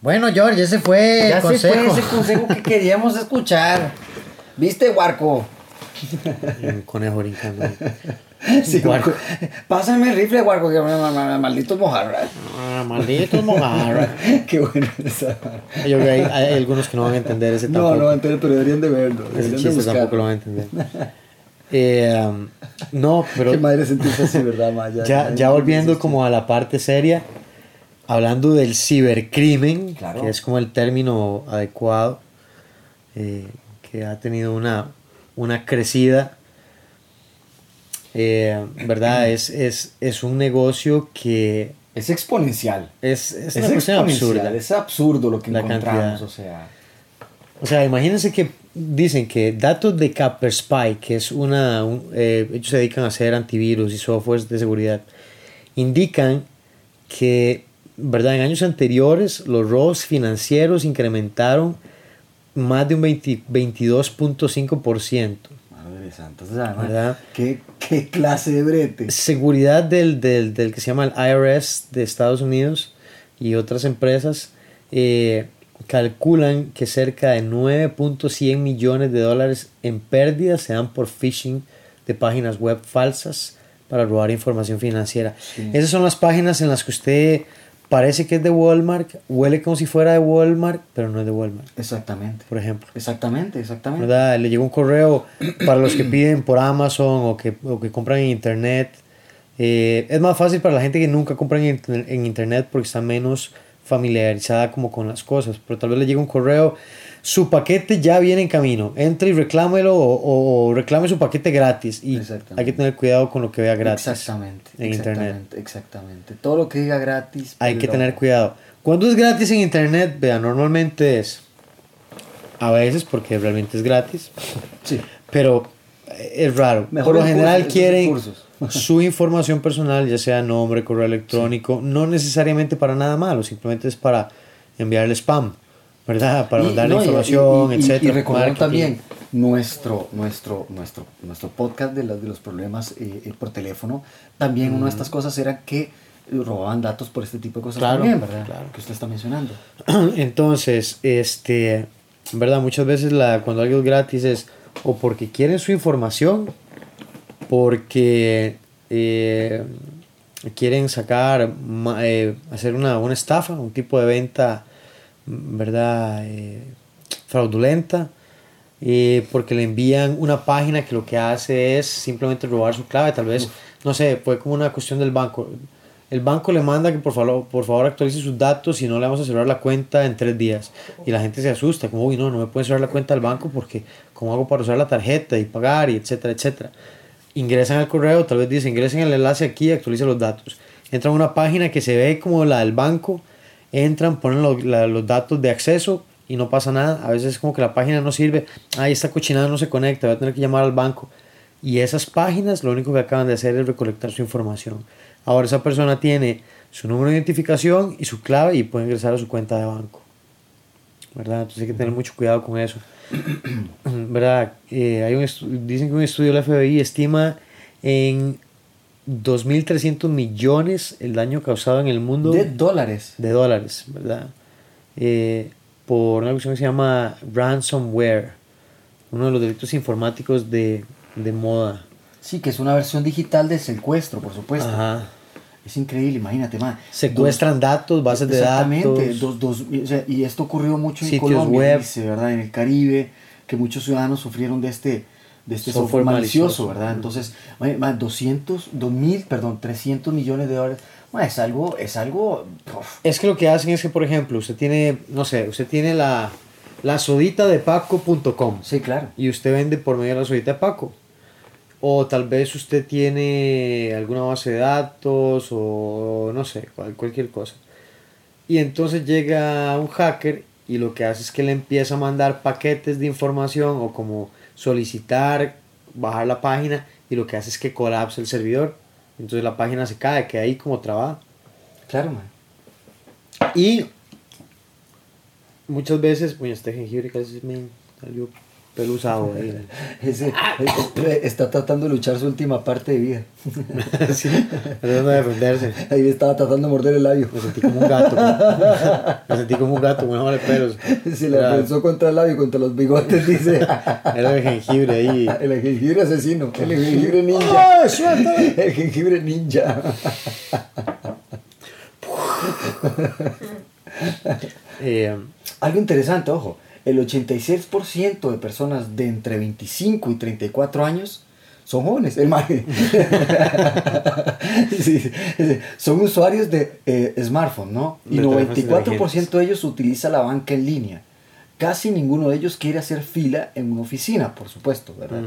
Bueno, George, ese fue ya el consejo. se fue ese consejo que queríamos escuchar. ¿Viste, Huarco? Un conejo brincando. Sí, Huarco. Pásame el rifle, Huarco, que ma- ma- maldito mojarra. Ah, maldito mojarra. Qué bueno esa. Yo creo que hay, hay algunos que no van a entender ese No, tampoco. no van a entender, pero deberían de verlo. deberían de chiste tampoco lo van a entender. Eh, um, no, pero Qué madre sentirse así, ¿verdad, Maya? ya, ya volviendo como a la parte seria, hablando del cibercrimen, Claro. que es como el término adecuado, eh, que ha tenido una, una crecida, eh, ¿verdad? Es, es, es un negocio que Es exponencial. es, es una cuestión exponencial, absurda. Es absurdo lo que La encontramos, cantidad. o sea. O sea, imagínense que dicen que datos de Kaspersky, que es una, un- eh, ellos se dedican a hacer antivirus y softwares de seguridad, indican que, verdad, en años anteriores los robos financieros incrementaron más de un 20 22.5%. Madre santa, o sea, ¿Verdad? ¿qué, qué clase de brete. Seguridad del, del, del que se llama el IRS de Estados Unidos y otras empresas eh, calculan que cerca de 9.100 millones de dólares en pérdidas se dan por phishing de páginas web falsas para robar información financiera. Esas son las páginas en las que usted parece que es de Walmart, huele como si fuera de Walmart, pero no es de Walmart, Exactamente. por ejemplo. Exactamente, exactamente. ¿verdad? Le llegó un correo para los que piden por Amazon o que, o que compran en internet. Eh, es más fácil para la gente que nunca compra en, en internet porque está menos familiarizada como con las cosas. Pero tal vez le llega un correo, su paquete ya viene en camino. Entre y reclámelo o, o reclame su paquete gratis. Y Exactamente. hay que tener cuidado con lo que vea gratis. Exactamente. en internet. exactamente, Exactamente. Todo lo que diga gratis. Hay que pero- tener cuidado. Cuando es gratis en internet, vea, normalmente es a veces porque realmente es gratis, Sí. pero eh, es raro. Mejor Por lo en general quieren su información personal, ya sea nombre, correo electrónico, no necesariamente para nada malo, simplemente es para enviarle spam, ¿verdad? Para no, y- información, y, y- etcétera. Y recordar marketing. también nuestro, nuestro, nuestro, nuestro podcast de, los de los problemas eh, eh, por teléfono. También una de estas cosas era que robaban datos por este tipo de cosas Claro, también, ¿verdad? claro. Que usted está mencionando. Entonces, este, ¿verdad? Muchas veces la, cuando algo es gratis es o porque quieren su información, porque eh, quieren sacar, eh, hacer una, una estafa, un tipo de venta, ¿verdad? Eh, fraudulenta, eh, porque le envían una página que lo que hace es simplemente robar su clave, tal vez, no sé, fue como una cuestión del banco. El banco le manda que por favor, por favor actualice sus datos y no le vamos a cerrar la cuenta en tres días. Y la gente se asusta, como, uy, no, no me pueden cerrar la cuenta del banco porque, ¿cómo hago para usar la tarjeta y pagar y etcétera, etcétera? Ingresan al correo, tal vez dice, ingresen el enlace aquí y actualicen los datos. Entran a una página que se ve como la del banco, entran, ponen lo- la- los datos de acceso y no pasa nada. A veces es como que la página no sirve, ay, esta cochinada no se conecta, voy a tener que llamar al banco. Y esas páginas lo único que acaban de hacer es recolectar su información. Ahora esa persona tiene su número de identificación y su clave y puede ingresar a su cuenta de banco. ¿Verdad? Entonces hay que tener mucho cuidado con eso. ¿Verdad? Eh, hay un dicen que un estudio del FBI estima en 2.300 millones el daño causado en el mundo De dólares. de dólares, ¿verdad? Eh, por una cuestión que se llama ransomware, uno de los delitos informáticos de, de moda. Sí, que es una versión digital de secuestro, por supuesto. Ajá. Es increíble, imagínate, man. Secuestran datos, bases de Exactamente, datos. dos- dos- o sea, y esto ocurrió mucho en Colombia, web. dice, ¿verdad? En el Caribe, que muchos ciudadanos sufrieron de este, de este software, Software malicioso, malicioso. ¿verdad? Entonces, man, 200, 2000, perdón, 300 millones de dólares, man, es algo, es algo, Es que lo que hacen es que, por ejemplo, usted tiene, no sé, usted tiene la, la sodita de paco.com sí, claro. y usted vende por medio de la sodita de Paco. O tal vez usted tiene alguna base de datos o no sé, cual- cualquier cosa. Y entonces llega un hacker y lo que hace es que le empieza a mandar paquetes de información o como solicitar bajar la página y lo que hace es que colapsa el servidor. Entonces la página se cae, queda ahí como trabada. Claro, man. Y muchas veces, bueno, este jengibre casi me salió pelusado ahí. Ese, eh, está tratando de luchar su última parte de vida. sí, tratando de defenderse. Ahí estaba tratando de morder el labio. Me sentí como un gato. Me sentí como un gato bola de pelos. Se le pensó contra el labio, contra los bigotes, dice. era el jengibre ahí. El jengibre asesino, el jengibre ninja. El jengibre ninja. Eh, Algo interesante, ojo, el 86% de personas de entre 25 y 34 años son jóvenes, el. Sí, son usuarios de eh, smartphone, ¿no? Y De teléfonos 94% de ellos utiliza la banca en línea. Casi ninguno de ellos quiere hacer fila en una oficina, por supuesto, ¿verdad?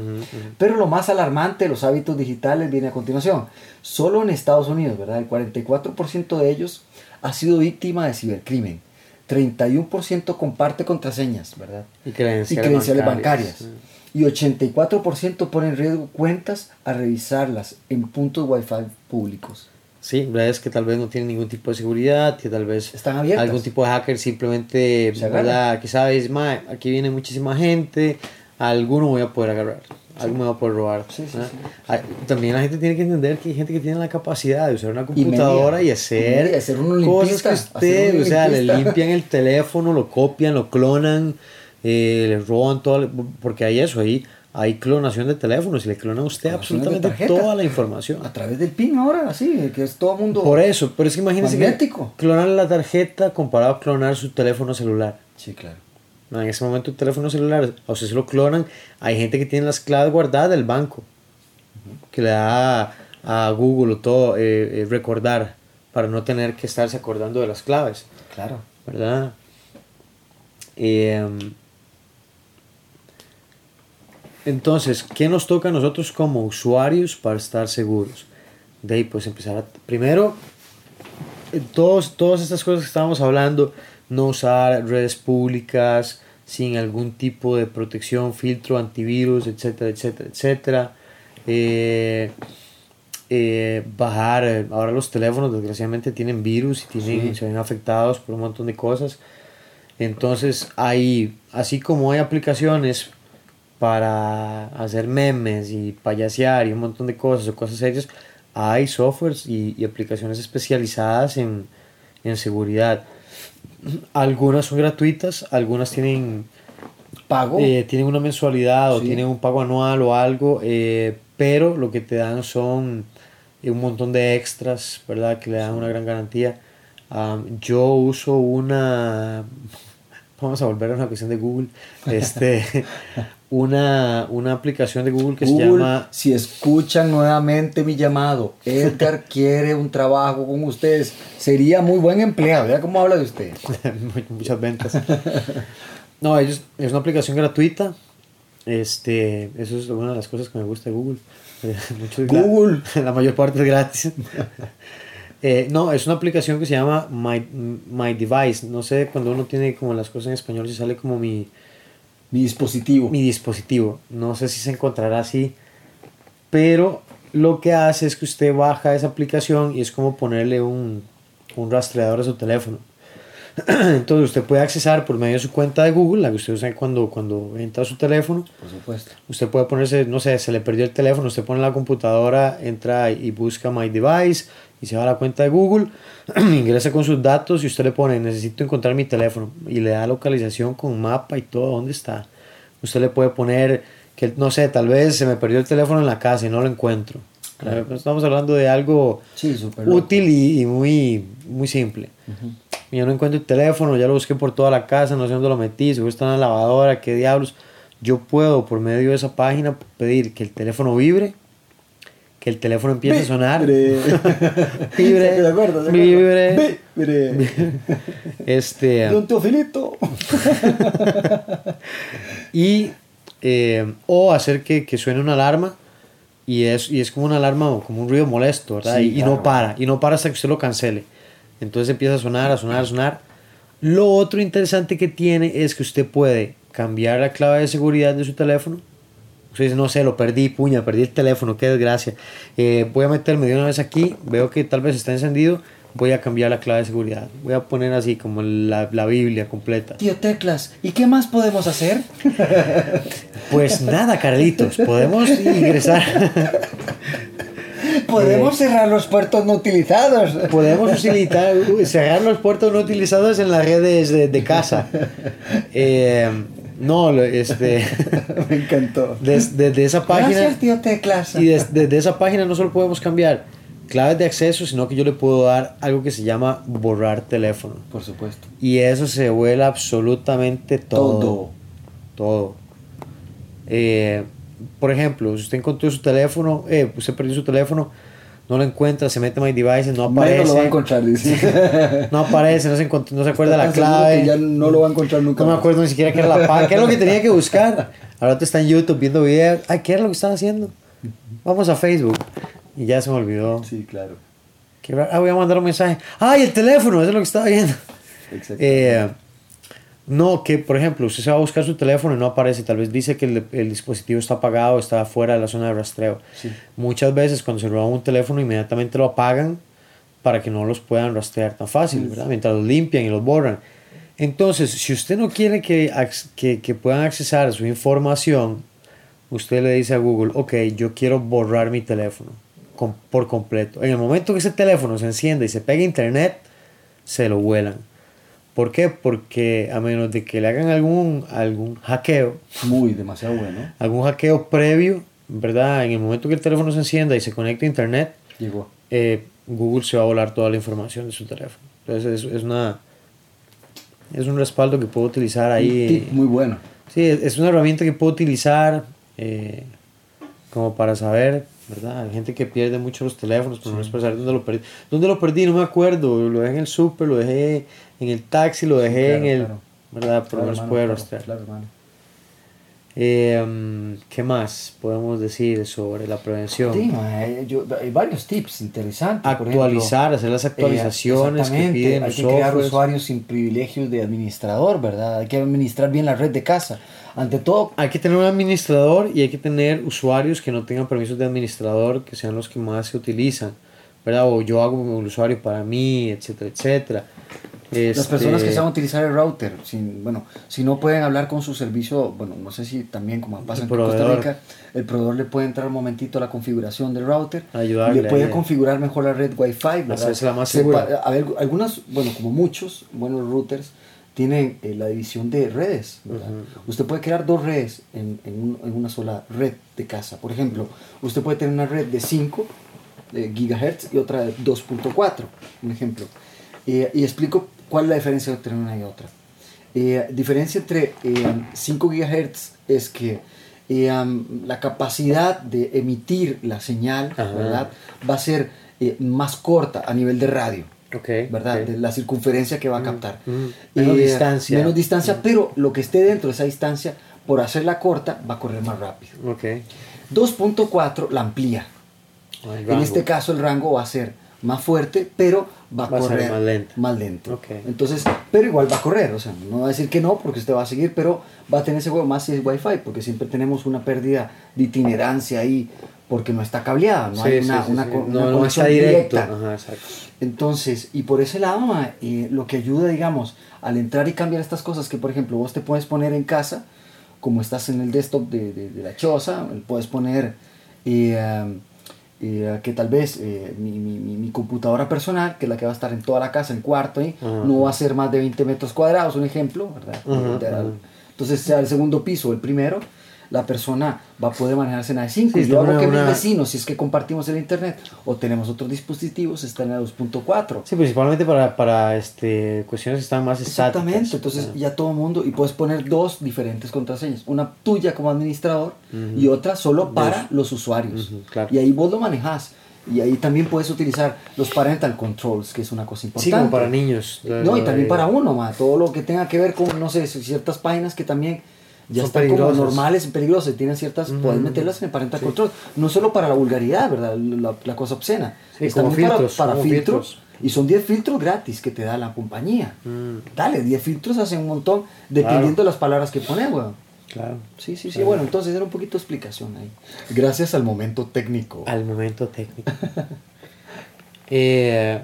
Pero lo más alarmante de los hábitos digitales viene a continuación. Solo en Estados Unidos, ¿verdad? El 44% de ellos ha sido víctima de cibercrimen. 31% comparte contraseñas, ¿verdad? y Y credenciales, credenciales bancarias. bancarias. Y 84% pone en riesgo cuentas a revisarlas en puntos Wi-Fi públicos. Sí, verdad es que tal vez no tienen ningún tipo de seguridad, que tal vez Están abiertas. algún tipo de hacker simplemente. ¿verdad? Que sabes, "Ma, aquí viene muchísima gente, a alguno voy a poder agarrar, algo me va a poder robar. Sí, sí, ¿verdad? sí. Ah, También la gente tiene que entender que hay gente que tiene la capacidad de usar una computadora y, media. hacer, media, cosas que usted, o sea, le limpian el teléfono, lo copian, lo clonan, eh, le roban todo, porque hay eso, ahí hay clonación de teléfonos y le clonan a usted Clonación absolutamente toda la información. A través del PIN ahora, así, que es todo mundo... Por eso, pero es que imagínense Magnético. que clonar la tarjeta comparado a clonar su teléfono celular. Sí, claro. En ese momento el teléfono celular, a usted se lo clonan, hay gente que tiene las claves guardadas del banco, que le da a Google o todo, eh, eh, recordar para no tener que estarse acordando de las claves, Claro. ¿verdad? Eh, entonces, ¿qué nos toca a nosotros como usuarios para estar seguros? De ahí, pues empezar a... Primero, eh, todos, todas estas cosas que estábamos hablando, no usar redes públicas sin algún tipo de protección, filtro, antivirus, etcétera, etcétera, etcétera. Eh, eh, bajar, eh, ahora los teléfonos desgraciadamente tienen virus y tienen, se ven afectados por un montón de cosas. Entonces, hay, así como hay aplicaciones para hacer memes y payasear y un montón de cosas o cosas serias, hay softwares y, y aplicaciones especializadas en, en seguridad. Algunas son gratuitas, algunas tienen, Pago. eh, tienen una mensualidad o Sí. tienen un pago anual o algo, eh, pero lo que te dan son eh, un montón de extras, ¿verdad? Que le dan una gran garantía. Am, yo uso una, vamos a volver a una cuestión de Google, este, una, una aplicación de Google que se llama si escuchan nuevamente mi llamado, Edgar quiere un trabajo con ustedes. Sería muy buen empleado. Vea cómo habla de ustedes. muchas ventas. No, ellos, es una aplicación gratuita. Este, eso es una de las cosas que me gusta de Google. Mucho Google. La mayor parte es gratis. Eh, no, es una aplicación que se llama My, My Device. No sé, cuando uno tiene como las cosas en español, si sale como mi, Mi dispositivo. mi dispositivo. No sé si se encontrará así. Pero lo que hace es que usted baja esa aplicación y es como ponerle un, un rastreador a su teléfono. Entonces usted puede accesar por medio de su cuenta de Google, la que usted usa cuando, cuando entra a su teléfono. Por supuesto. Usted puede ponerse, no sé, se le perdió el teléfono, usted pone la computadora, entra y busca My Device y se va a la cuenta de Google, ingresa con sus datos y usted le pone, necesito encontrar mi teléfono y le da localización con mapa y todo, dónde está. Usted le puede poner que, no sé, tal vez se me perdió el teléfono en la casa y no lo encuentro. Eh, Estamos hablando de algo Sí, útil y, y muy, muy simple. Y Yo no encuentro el teléfono, ya lo busqué por toda la casa, no sé dónde lo metí, seguro está en la lavadora, qué diablos. Yo puedo por medio de esa página pedir que el teléfono vibre, que el teléfono empiece a sonar. Vibre. Vibre. ¿De acuerdo? ¿De acuerdo? Vibre. Vibre. Este, Don Teofilito. y, eh, o hacer que, que suene una alarma y es, y es como una alarma o como un ruido molesto, ¿verdad? Sí, y, y no para, y no para hasta que usted lo cancele. Entonces empieza a sonar, a sonar, a sonar. Lo otro interesante que tiene es que usted puede cambiar la clave de seguridad de su teléfono. Usted dice, no sé, lo perdí, puña, perdí el teléfono, qué desgracia. Eh, voy a meterme de una vez aquí, veo que tal vez está encendido, voy a cambiar la clave de seguridad. Voy a poner así como la, la Biblia completa. Tío Teclas, ¿y qué más podemos hacer? Pues nada, Carlitos, podemos ingresar. Podemos cerrar los puertos no utilizados. Podemos utilizar, cerrar los puertos no utilizados en las redes de, de casa. Eh, no, este, Me encantó. desde de esa página Gracias, tío Teclas. y des- desde esa página no solo podemos cambiar claves de acceso, sino que yo le puedo dar algo que se llama borrar teléfono. Por supuesto. Y eso se vuela absolutamente todo. Todo. Todo. Eh, por ejemplo, si usted encontró su teléfono, eh, usted perdió su teléfono, no lo encuentra, se mete My Devices, no aparece. Menos lo va a encontrar, dice. No aparece, no se, no se acuerda la que clave. Ya no lo va a encontrar nunca. No me acuerdo ni siquiera qué era la página. ¿Qué es lo que tenía que buscar? Ahora te está en YouTube viendo videos. Ay, ¿qué era lo que estaba haciendo? Vamos a Facebook. Y ya se me olvidó. Sí, claro. Ah, voy a mandar un mensaje. ¡Ay, el teléfono! Eso es lo que estaba viendo. Exacto. Eh, no, que por ejemplo, usted se va a buscar su teléfono y no aparece. Tal vez dice que el, el dispositivo está apagado, está fuera de la zona de rastreo. Sí. Muchas veces cuando se roban un teléfono inmediatamente lo apagan para que no los puedan rastrear tan fácil, ¿verdad? Mientras los limpian y los borran. Entonces, si usted no quiere que, que, que puedan accesar a su información, usted le dice a Google, ok, yo quiero borrar mi teléfono com- por completo. En el momento que ese teléfono se enciende y se pega a internet, se lo vuelan. ¿Por qué? Porque a menos de que le hagan algún, algún hackeo, Muy, demasiado bueno. algún hackeo previo, ¿verdad? En el momento que el teléfono se encienda y se conecte a internet, Llegó. eh, Google se va a volar toda la información de su teléfono. Entonces es, es una es un respaldo que puedo utilizar ahí. muy bueno. Sí, es es una herramienta que puedo utilizar eh, como para saber ¿verdad? Hay gente que pierde mucho los teléfonos, pero no es para saber dónde lo perdí. ¿Dónde lo perdí? No me acuerdo. Lo dejé en el súper, lo dejé en el taxi, lo dejé claro, en el... claro. ¿Verdad? Por lo menos puede rastrear. Eh, mm, ¿Qué más podemos decir sobre la prevención? Sí, eh, yo- hay varios tips interesantes. por ejemplo, Actualizar, hacer las eh, actualizaciones que exactamente, piden Hay que crear softwares. usuarios sin privilegios de administrador, ¿verdad? Hay que administrar bien la red de casa. Ante todo, Hay que tener un administrador y hay que tener usuarios que no tengan permisos de administrador, que sean los que más se utilizan, ¿verdad? O yo hago un usuario para mí, etcétera, etcétera. Las personas que Este, saben utilizar el router, sin, bueno, si no pueden hablar con su servicio, bueno, no sé si también como pasa en Costa. Rica, el proveedor le puede entrar un momentito a la configuración del router Ayudarle y le puede ahí. configurar mejor la red Wi-Fi. Hacérsela más Sepa- a ver, algunas, bueno, como muchos buenos routers tienen eh, la división de redes, ¿verdad? Usted puede crear dos redes en, en un- en una sola red de casa. Por ejemplo, usted puede tener una red de 5 de gigahertz y otra de 2.4, un ejemplo. Eh, y explico cuál es la diferencia entre una y otra. Eh, diferencia entre eh, 5 GHz es que eh, um, la capacidad de emitir la señal. ¿verdad? va a ser eh, más corta a nivel de radio. Ok, ¿verdad? ok. De la circunferencia que va a captar. mm. Menos Eh, distancia. Menos distancia, pero lo que esté dentro de esa distancia, por hacerla corta, va a correr más rápido. Ok. 2.4 la amplía. En este caso el rango va a ser más fuerte, pero va a Va a ser correr más lento. más lento. Entonces, pero igual va a correr, o sea, no va a decir que no porque usted va a seguir, pero va a tener ese juego más si es Wi-Fi, porque siempre tenemos una pérdida de itinerancia ahí porque no está cableada, no Sí, hay una, sí, una sí. co- una no, no conexión está directo. directa. Ajá, exacto. Entonces, y por ese lado, ma, eh, lo que ayuda, digamos, al entrar y cambiar estas cosas, que por ejemplo vos te puedes poner en casa, como estás en el desktop de, de- de la choza, puedes poner eh, um, eh, que tal vez eh, mi, mi- mi- computadora personal, que es la que va a estar en toda la casa, en cuarto, ahí, Ajá. no va a ser más de 20 metros cuadrados, un ejemplo, ¿verdad? De- ajá. Entonces, sea el segundo piso o el primero, la persona va a poder manejarse en la de 5. Sí, Yo hago una- que mis una- vecinos, si es que compartimos el internet o tenemos otros dispositivos, están en la 2.4. Sí, principalmente para, para este, cuestiones que están más estáticas. Exactamente, entonces Ah. ya todo el mundo, y puedes poner dos diferentes contraseñas, una tuya como administrador y otra solo para los usuarios. Ujú, claro. Y ahí vos lo manejas. Y ahí también puedes utilizar los parental controls, que es una cosa Sí, importante. como para niños. No, y también Eh, para uno, ma, todo lo que tenga que ver con, no sé, ciertas páginas que también ya Son están como normales, peligrosas, y tienen ciertas, puedes meterlas en el parental control. No solo para la vulgaridad, ¿verdad? La, la cosa obscena. Sí, Es también para- filtros, para, como filtros. filtros. Y son 10 filtros gratis que te da la compañía. Mm. Dale, 10 filtros hacen un montón, dependiendo de las palabras que pones, weón. Claro. Sí, sí, sí. Bueno, entonces era un poquito de explicación ahí. Gracias al momento técnico. Al momento técnico. Eh,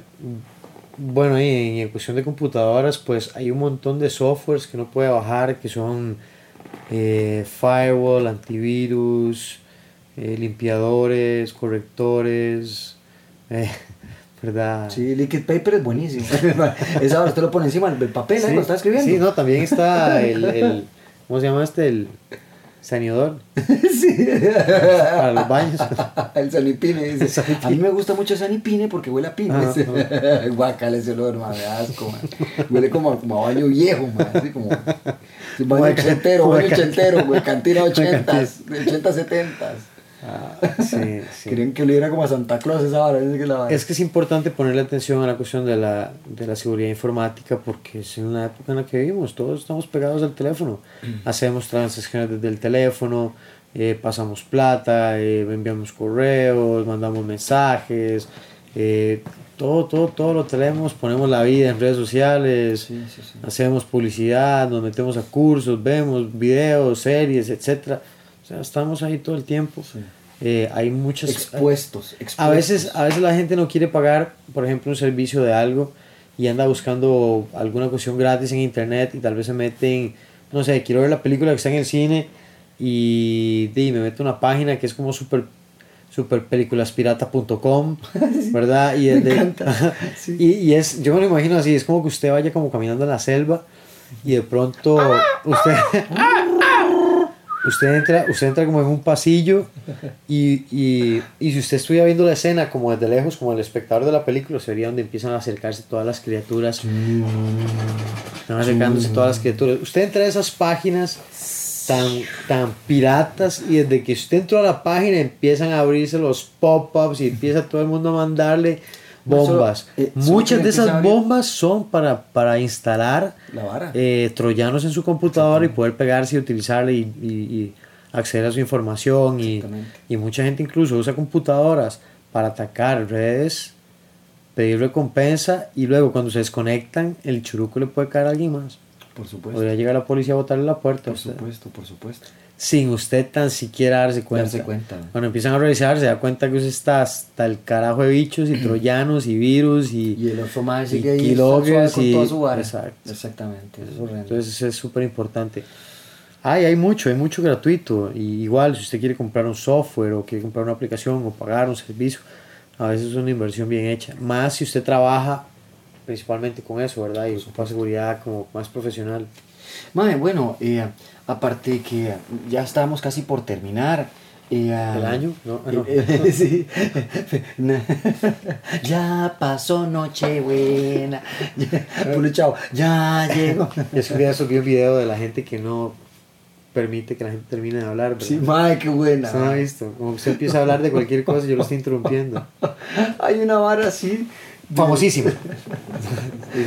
bueno, y en cuestión de computadoras, pues hay un montón de softwares que uno puede bajar que son eh, firewall, antivirus, eh, limpiadores, correctores, eh, ¿verdad? Sí, Liquid Paper es buenísimo. Esa ahora usted lo pone encima del papel, ¿eh? Sí, Cuando está escribiendo. Sí, no, también está el, el- ¿cómo se llama este? El saneador sí. para los baños. el sanipine dice. El sanipine. A mí me gusta mucho el sanipine porque huele a pino. Ah. Guacala ese olor, man, de asco, man. Huele como, a- como a baño viejo, man. Así como. baño ochentero, baño ochentero, güey. Cantina ochentas, de ochentas, setentas. Ah, sí, sí. Querían que oliera como a Santa Claus esa que la vara. Es que es importante ponerle atención a la cuestión de la, de la seguridad informática porque es en la época en la que vivimos, todos estamos pegados al teléfono, hacemos transacciones desde el teléfono, eh, pasamos plata, eh, enviamos correos, mandamos mensajes, eh, todo, todo, todo lo tenemos, ponemos la vida en redes sociales, sí. hacemos publicidad, nos metemos a cursos, vemos videos, series, etcétera. Sea, estamos ahí todo el tiempo. Eh, hay muchas Expuestos, expuestos. a veces, a veces la gente no quiere pagar, por ejemplo, un servicio de algo y anda buscando alguna cuestión gratis en internet y tal vez se meten, no sé, quiero ver la película que está en el cine y, di, me meto a una página que es como super superpelículaspirata.com, ¿verdad? Y, es de- encanta, sí. y, y es, yo me lo imagino así, es como que usted vaya como caminando en la selva y de pronto usted, usted, entra, usted entra como en un pasillo y, y, y si usted estuviera viendo la escena como desde lejos, como el espectador de la película, sería donde empiezan a acercarse todas las criaturas. Están acercándose todas las criaturas. Usted entra a esas páginas tan, tan piratas y desde que usted entró a la página empiezan a abrirse los pop-ups y empieza todo el mundo a mandarle bombas. Solo- eh, Muchas de esas bombas son para, para instalar La vara. eh, troyanos en su computadora y poder pegarse y utilizarle y, y- y acceder a su información y, y mucha gente incluso usa computadoras para atacar redes, pedir recompensa y luego cuando se desconectan el churuco le puede caer a alguien más. Por supuesto. Podría llegar la policía a botarle la puerta Por supuesto, por supuesto. Sin usted tan siquiera darse cuenta. Darse cuenta. Cuando empiezan a revisar se da cuenta que usted está hasta el carajo de bichos y troyanos y virus y, Y el otro más y ahí keyloggers con y- toda su exacto. Exactamente, eso es. Entonces eso es súper importante. Ay, hay mucho, hay mucho gratuito. Y igual, si usted quiere comprar un software o quiere comprar una aplicación o pagar un servicio, a veces es una inversión bien hecha. Más si usted trabaja principalmente con eso, ¿verdad? Y ocupa seguridad como más profesional. Mae, bueno, eh, aparte que ya estamos casi por terminar. eh, ¿El año? No, ah, no. eh, sí. Na- ya pasó Nochebuena. Puro chavo. Ya llegó. Es que ya subí un video de la gente que no permite que la gente termine de hablar, ¿verdad? Sí, mae, qué buena. ¿Se ha visto? Como usted empieza a hablar de cualquier cosa yo lo estoy interrumpiendo. Hay una vara así. de- Famosísimo.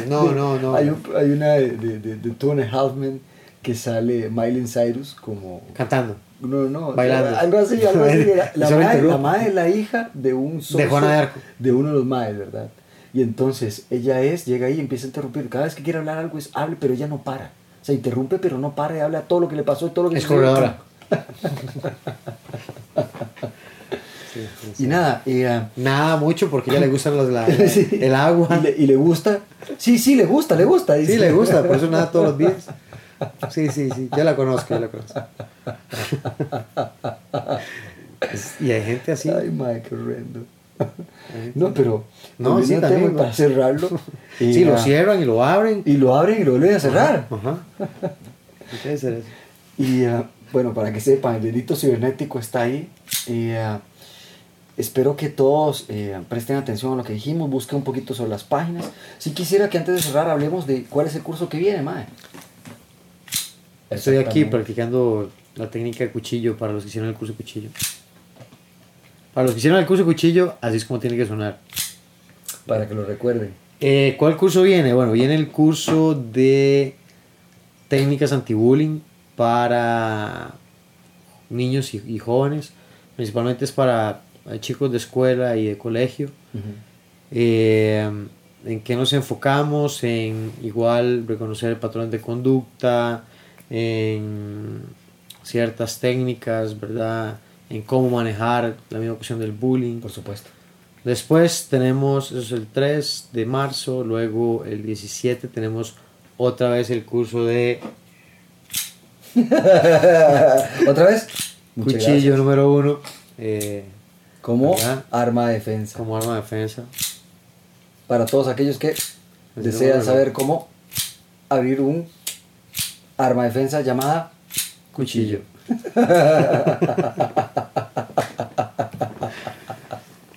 No, no, no. Hay, un- hay una de, de, de, de Two and a Half Men que sale Miley Cyrus como. Cantando. No, no, Bailando. algo así, algo así. La lo madre, la madre es la hija de un socio Juana de Arco. de uno de los madres, ¿verdad? Y entonces ella es, llega ahí y empieza a interrumpir. Cada vez que quiere hablar algo es hable, pero ella no para. O sea, interrumpe, pero no para y habla todo lo que le pasó, todo lo que Es corredora. Y nada, y, ah, Nada, mucho, porque a ella le gusta los, la- la- sí. el agua. Y le, y le gusta. Sí, sí, le gusta, le gusta. Sí, dice. le gusta, por eso nada todos los días. Sí, sí, sí, yo la conozco, yo la conozco. Y hay gente así. Ay, madre, qué horrendo. No, pero. No, sí, también, ¿no? Para cerrarlo. Sí, y, lo ah, cierran y lo abren. Y lo abren y lo vuelven a cerrar. Ajá. Y ah, bueno, para que sepan, el delito cibernético está ahí. Y ah, espero que todos eh, presten atención a lo que dijimos, busquen un poquito sobre las páginas. Si quisiera que antes de cerrar hablemos de cuál es el curso que viene, mae. Estoy aquí practicando la técnica de cuchillo para los que hicieron el curso de cuchillo. Para los que hicieron el curso de cuchillo, así es como tiene que sonar. Para que lo recuerden. Eh, ¿Cuál curso viene? Bueno, viene el curso de técnicas anti-bullying para niños y, y jóvenes. Principalmente es para eh, chicos de escuela y de colegio. Eh, ¿En qué nos enfocamos? En igual reconocer patrones de conducta, en ciertas técnicas, ¿verdad? En cómo manejar la misma cuestión del bullying. Por supuesto. Después tenemos, eso es el 3 de marzo, luego el 17 tenemos otra vez el curso de ¿Otra vez? Cuchillo número 1 eh, Como ¿Verdad? arma de defensa. como arma de defensa. Para todos aquellos que desean saber cómo abrir un arma de defensa llamada Cuchillo.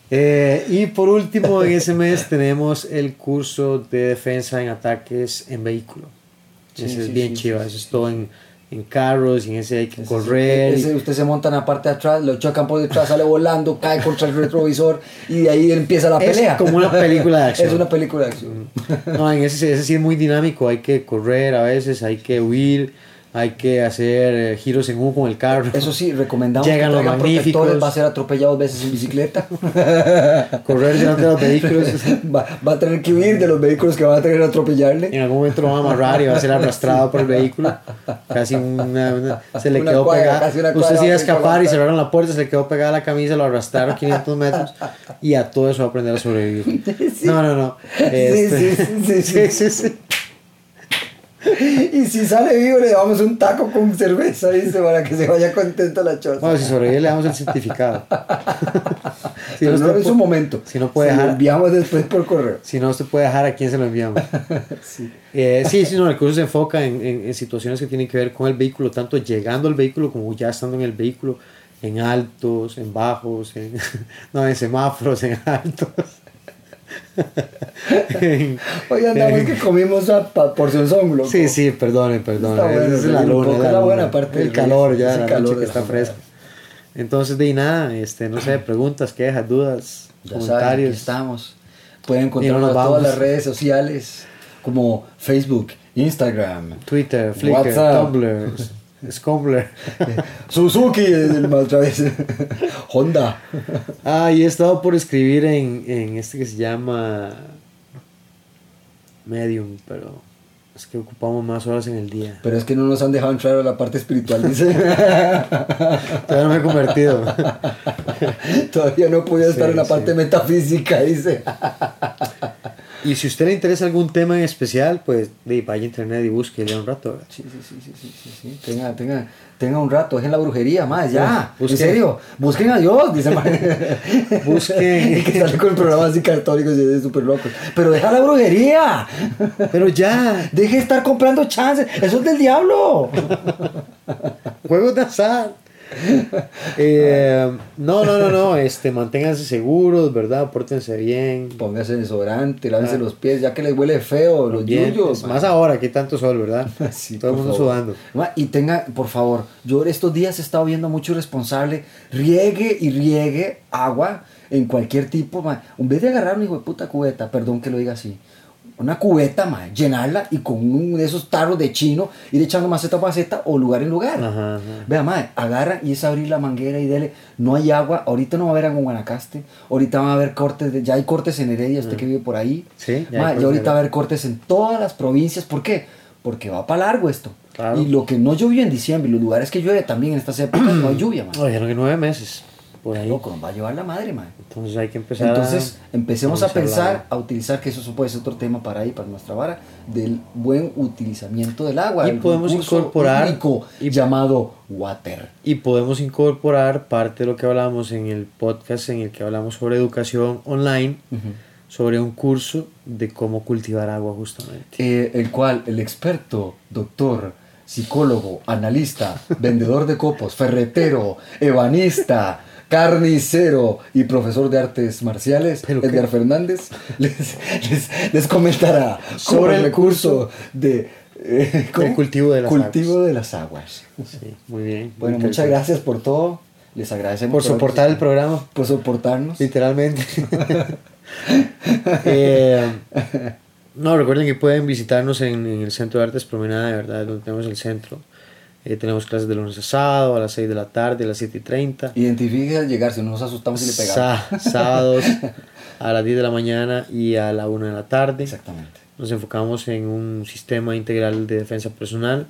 Eh, y por último, en ese mes tenemos el curso de defensa en ataques en vehículo. Sí, ese es bien sí, chiva, eso es todo en, en carros y en ese hay que Ese- correr. ese usted se monta en la parte de atrás, lo chocan por detrás, sale volando, cae contra el retrovisor y de ahí empieza la es pelea. como una película de acción. Es una película de acción. No, en ese, ese sí es muy dinámico, hay que correr a veces, hay que huir, hay que hacer eh, giros en U con el carro, Eso sí, recomendamos Llegan que los magníficos. protectores, va a ser atropellado dos veces en bicicleta. correr delante de los vehículos. va, va a tener que huir de los vehículos que van a tener que atropellarle. En algún momento lo va a amarrar y va a ser arrastrado por el vehículo. Casi una, una- se le Una quedó cuadra, pegada. Usted se iba a escapar y cerraron la puerta, se le quedó pegada la camisa, lo arrastraron 500 metros y a todo eso va a aprender a sobrevivir. No, no, no. Este- sí, sí, sí, sí, sí. Y si sale vivo le damos un taco con cerveza, dice, para que se vaya contento a la choza. Bueno, si sobrevive le damos el certificado. Si Pero no, no en su momento. si no puede Se lo dejar- enviamos después por correo. Si no, usted puede dejar a quién se lo enviamos. Sí. Eh, sí, sí, no, el curso se enfoca en, en- en situaciones que tienen que ver con el vehículo, tanto llegando al vehículo como ya estando en el vehículo, en altos, en bajos, en, no, en semáforos, en altos. Hoy andamos que comimos a pa- porción son, loco. Sí, sí, perdone, perdone. Está bueno, es la luna, es la buena parte El calor ya, la calor noche que está la. Entonces, de nada, este, no sé, preguntas, quejas, dudas, Ya saben, comentarios. estamos. Pueden encontrarnos no en todas las redes sociales como Facebook, Instagram, Twitter, Flickr, WhatsApp. Tumblr, Scumbler. Suzuki, el- otra vez, Honda. Ah, y he estado por escribir en, en este que se llama Medium, pero es que ocupamos más horas en el día. Pero es que no nos han dejado entrar a la parte espiritual, dice. Todavía no me he convertido. Todavía no podía estar Sí, en la sí. parte metafísica, dice. Y si a usted le interesa algún tema en especial, pues de, vaya a internet y lea un rato. Sí, sí, sí, sí, sí, sí, sí. Tenga, tenga, tenga un rato, dejen la brujería, más, ya. Busquen. En serio, busquen a Dios, dice. Busquen. y que sale con programas así católicos y de súper locos. Pero deja la brujería. Pero ya, Deje de estar comprando chances. Eso es del diablo. juegos de azar. Eh, no, no, no, no, este, manténganse seguros, ¿verdad? Pórtense bien. Póngase desodorante, lávense Ah. los pies, ya que les huele feo, los Bien, yuyos. más ahora que tanto sol, ¿verdad? Sí, Todo el mundo favor. sudando. Y tenga, por favor, yo estos días he estado viendo mucho irresponsable, riegue y riegue agua en cualquier tipo, ma. En vez de agarrar un hijo de puta cubeta, perdón que lo diga así, una cubeta, ma, llenarla y con uno de esos tarros de chino ir echando maceta a maceta o lugar en lugar. Ajá, ajá. Vea, ma, agarra y es abrir la manguera y dele, no hay agua, ahorita no va a haber agua en Guanacaste, ahorita va a haber cortes, de- ya hay cortes en Heredia, usted que vive por ahí. Sí, ya y ahorita va a haber cortes en todas las provincias, ¿por qué? Porque va para largo esto. Claro. Y lo que no llovió en diciembre, los lugares que llueve también en estas épocas no hay lluvia. No, dijeron que nueve meses, por ahí. Loco, nos va a llevar la madre, man. Entonces hay que empezar Entonces, empecemos a usar la pensar, a utilizar, que eso puede ser otro tema para ahí, para nuestra vara, del buen utilizamiento del agua. Y podemos incorporar- y- llamado water. Y podemos incorporar parte de lo que hablamos en el podcast en el que hablamos sobre educación online, sobre un curso de cómo cultivar agua justamente. Eh, el cual el experto, doctor, psicólogo, analista, vendedor de copos, ferretero, ebanista, carnicero y profesor de artes marciales. Edgar Fernández, les, les- les comentará sobre el curso de eh. El cultivo de las Cultivo aguas. de las aguas. Sí, muy bien. muy Bueno, muchas gracias por todo. Les agradecemos por soportar el programa, por soportarnos. literalmente. Eh, no, recuerden que pueden visitarnos en, en el Centro de Artes Promenada, de verdad, donde tenemos el centro. Eh, tenemos clases de lunes a sábado, a las 6 de la tarde, a las 7 y 30. Identifique al llegar, si no nos asustamos y le pegamos. Sa- sábados a las 10 de la mañana y a la 1 de la tarde. Exactamente. Nos enfocamos en un sistema integral de defensa personal,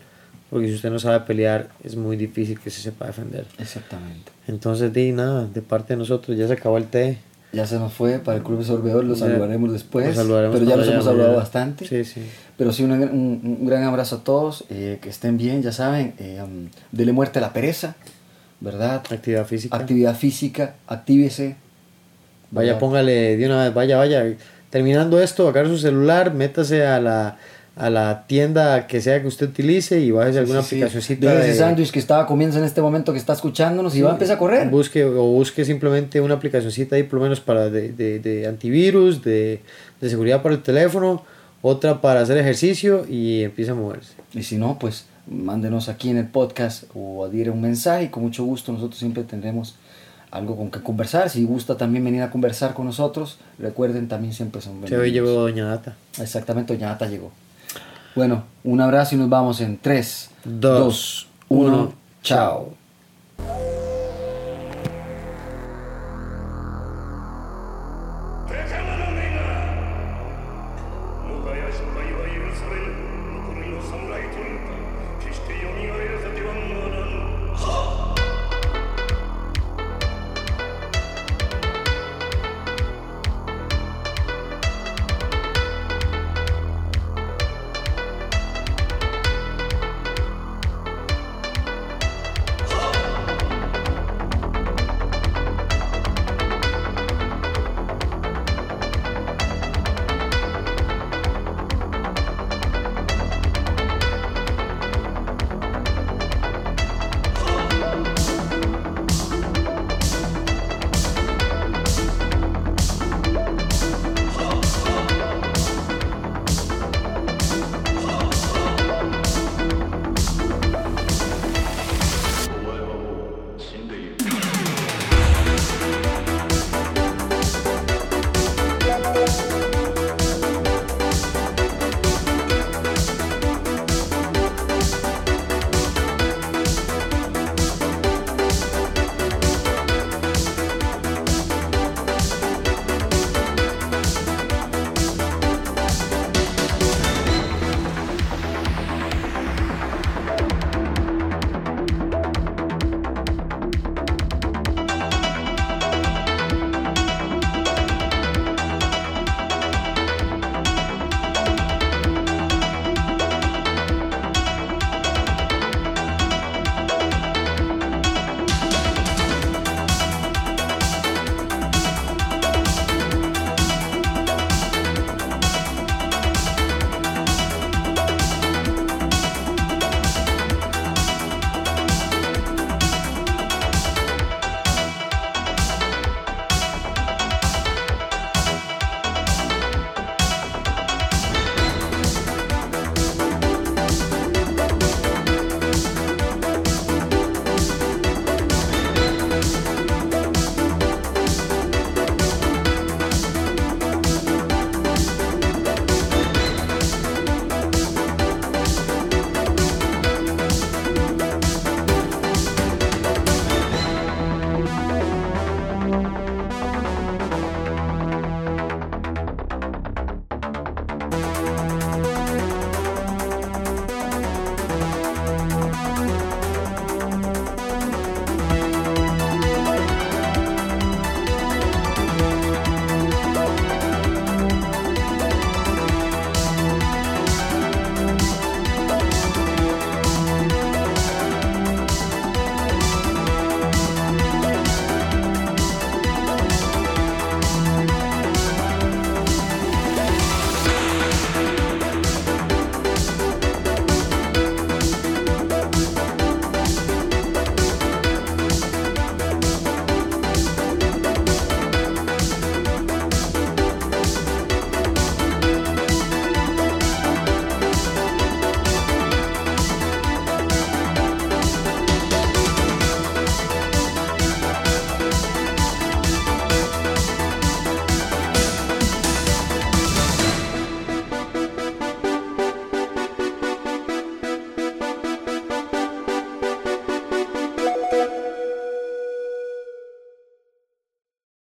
porque si usted no sabe pelear, es muy difícil que se sepa defender. Exactamente. Entonces, di nada, de parte de nosotros ya se acabó el té. Ya se nos fue para el Club de Sorbedor, lo Ya, saludaremos después. los saludaremos pero ya los hemos ya hablado mañana. bastante. Sí, sí. Pero sí, un, un gran abrazo a todos. eh, que estén bien, ya saben. Eh, um, dele muerte a la pereza, ¿verdad? Actividad física. Actividad física, actívese. Vaya, ¿verdad? póngale de una vez, vaya, vaya. Terminando esto, agarre su celular, métase a la, a la tienda que sea que usted utilice y alguna Sí, sí. aplicacioncita. Deje de- ese sándwich que estaba comiendo en este momento que está escuchándonos y va a empezar a correr. Busque o busque simplemente una aplicacioncita ahí por lo menos para de, de, de antivirus, de, de seguridad para el teléfono, otra para hacer ejercicio y empieza a moverse. Y si no, pues mándenos aquí en el podcast o adhiere un mensaje y con mucho gusto nosotros siempre tendremos algo con que conversar. Si gusta también venir a conversar con nosotros, recuerden también siempre son Se hoy bienvenidos. llevó Doña Data. Exactamente, Doña Nata llegó. Bueno, un abrazo y nos vamos en 3, Dos, 2, 1, uno, chao.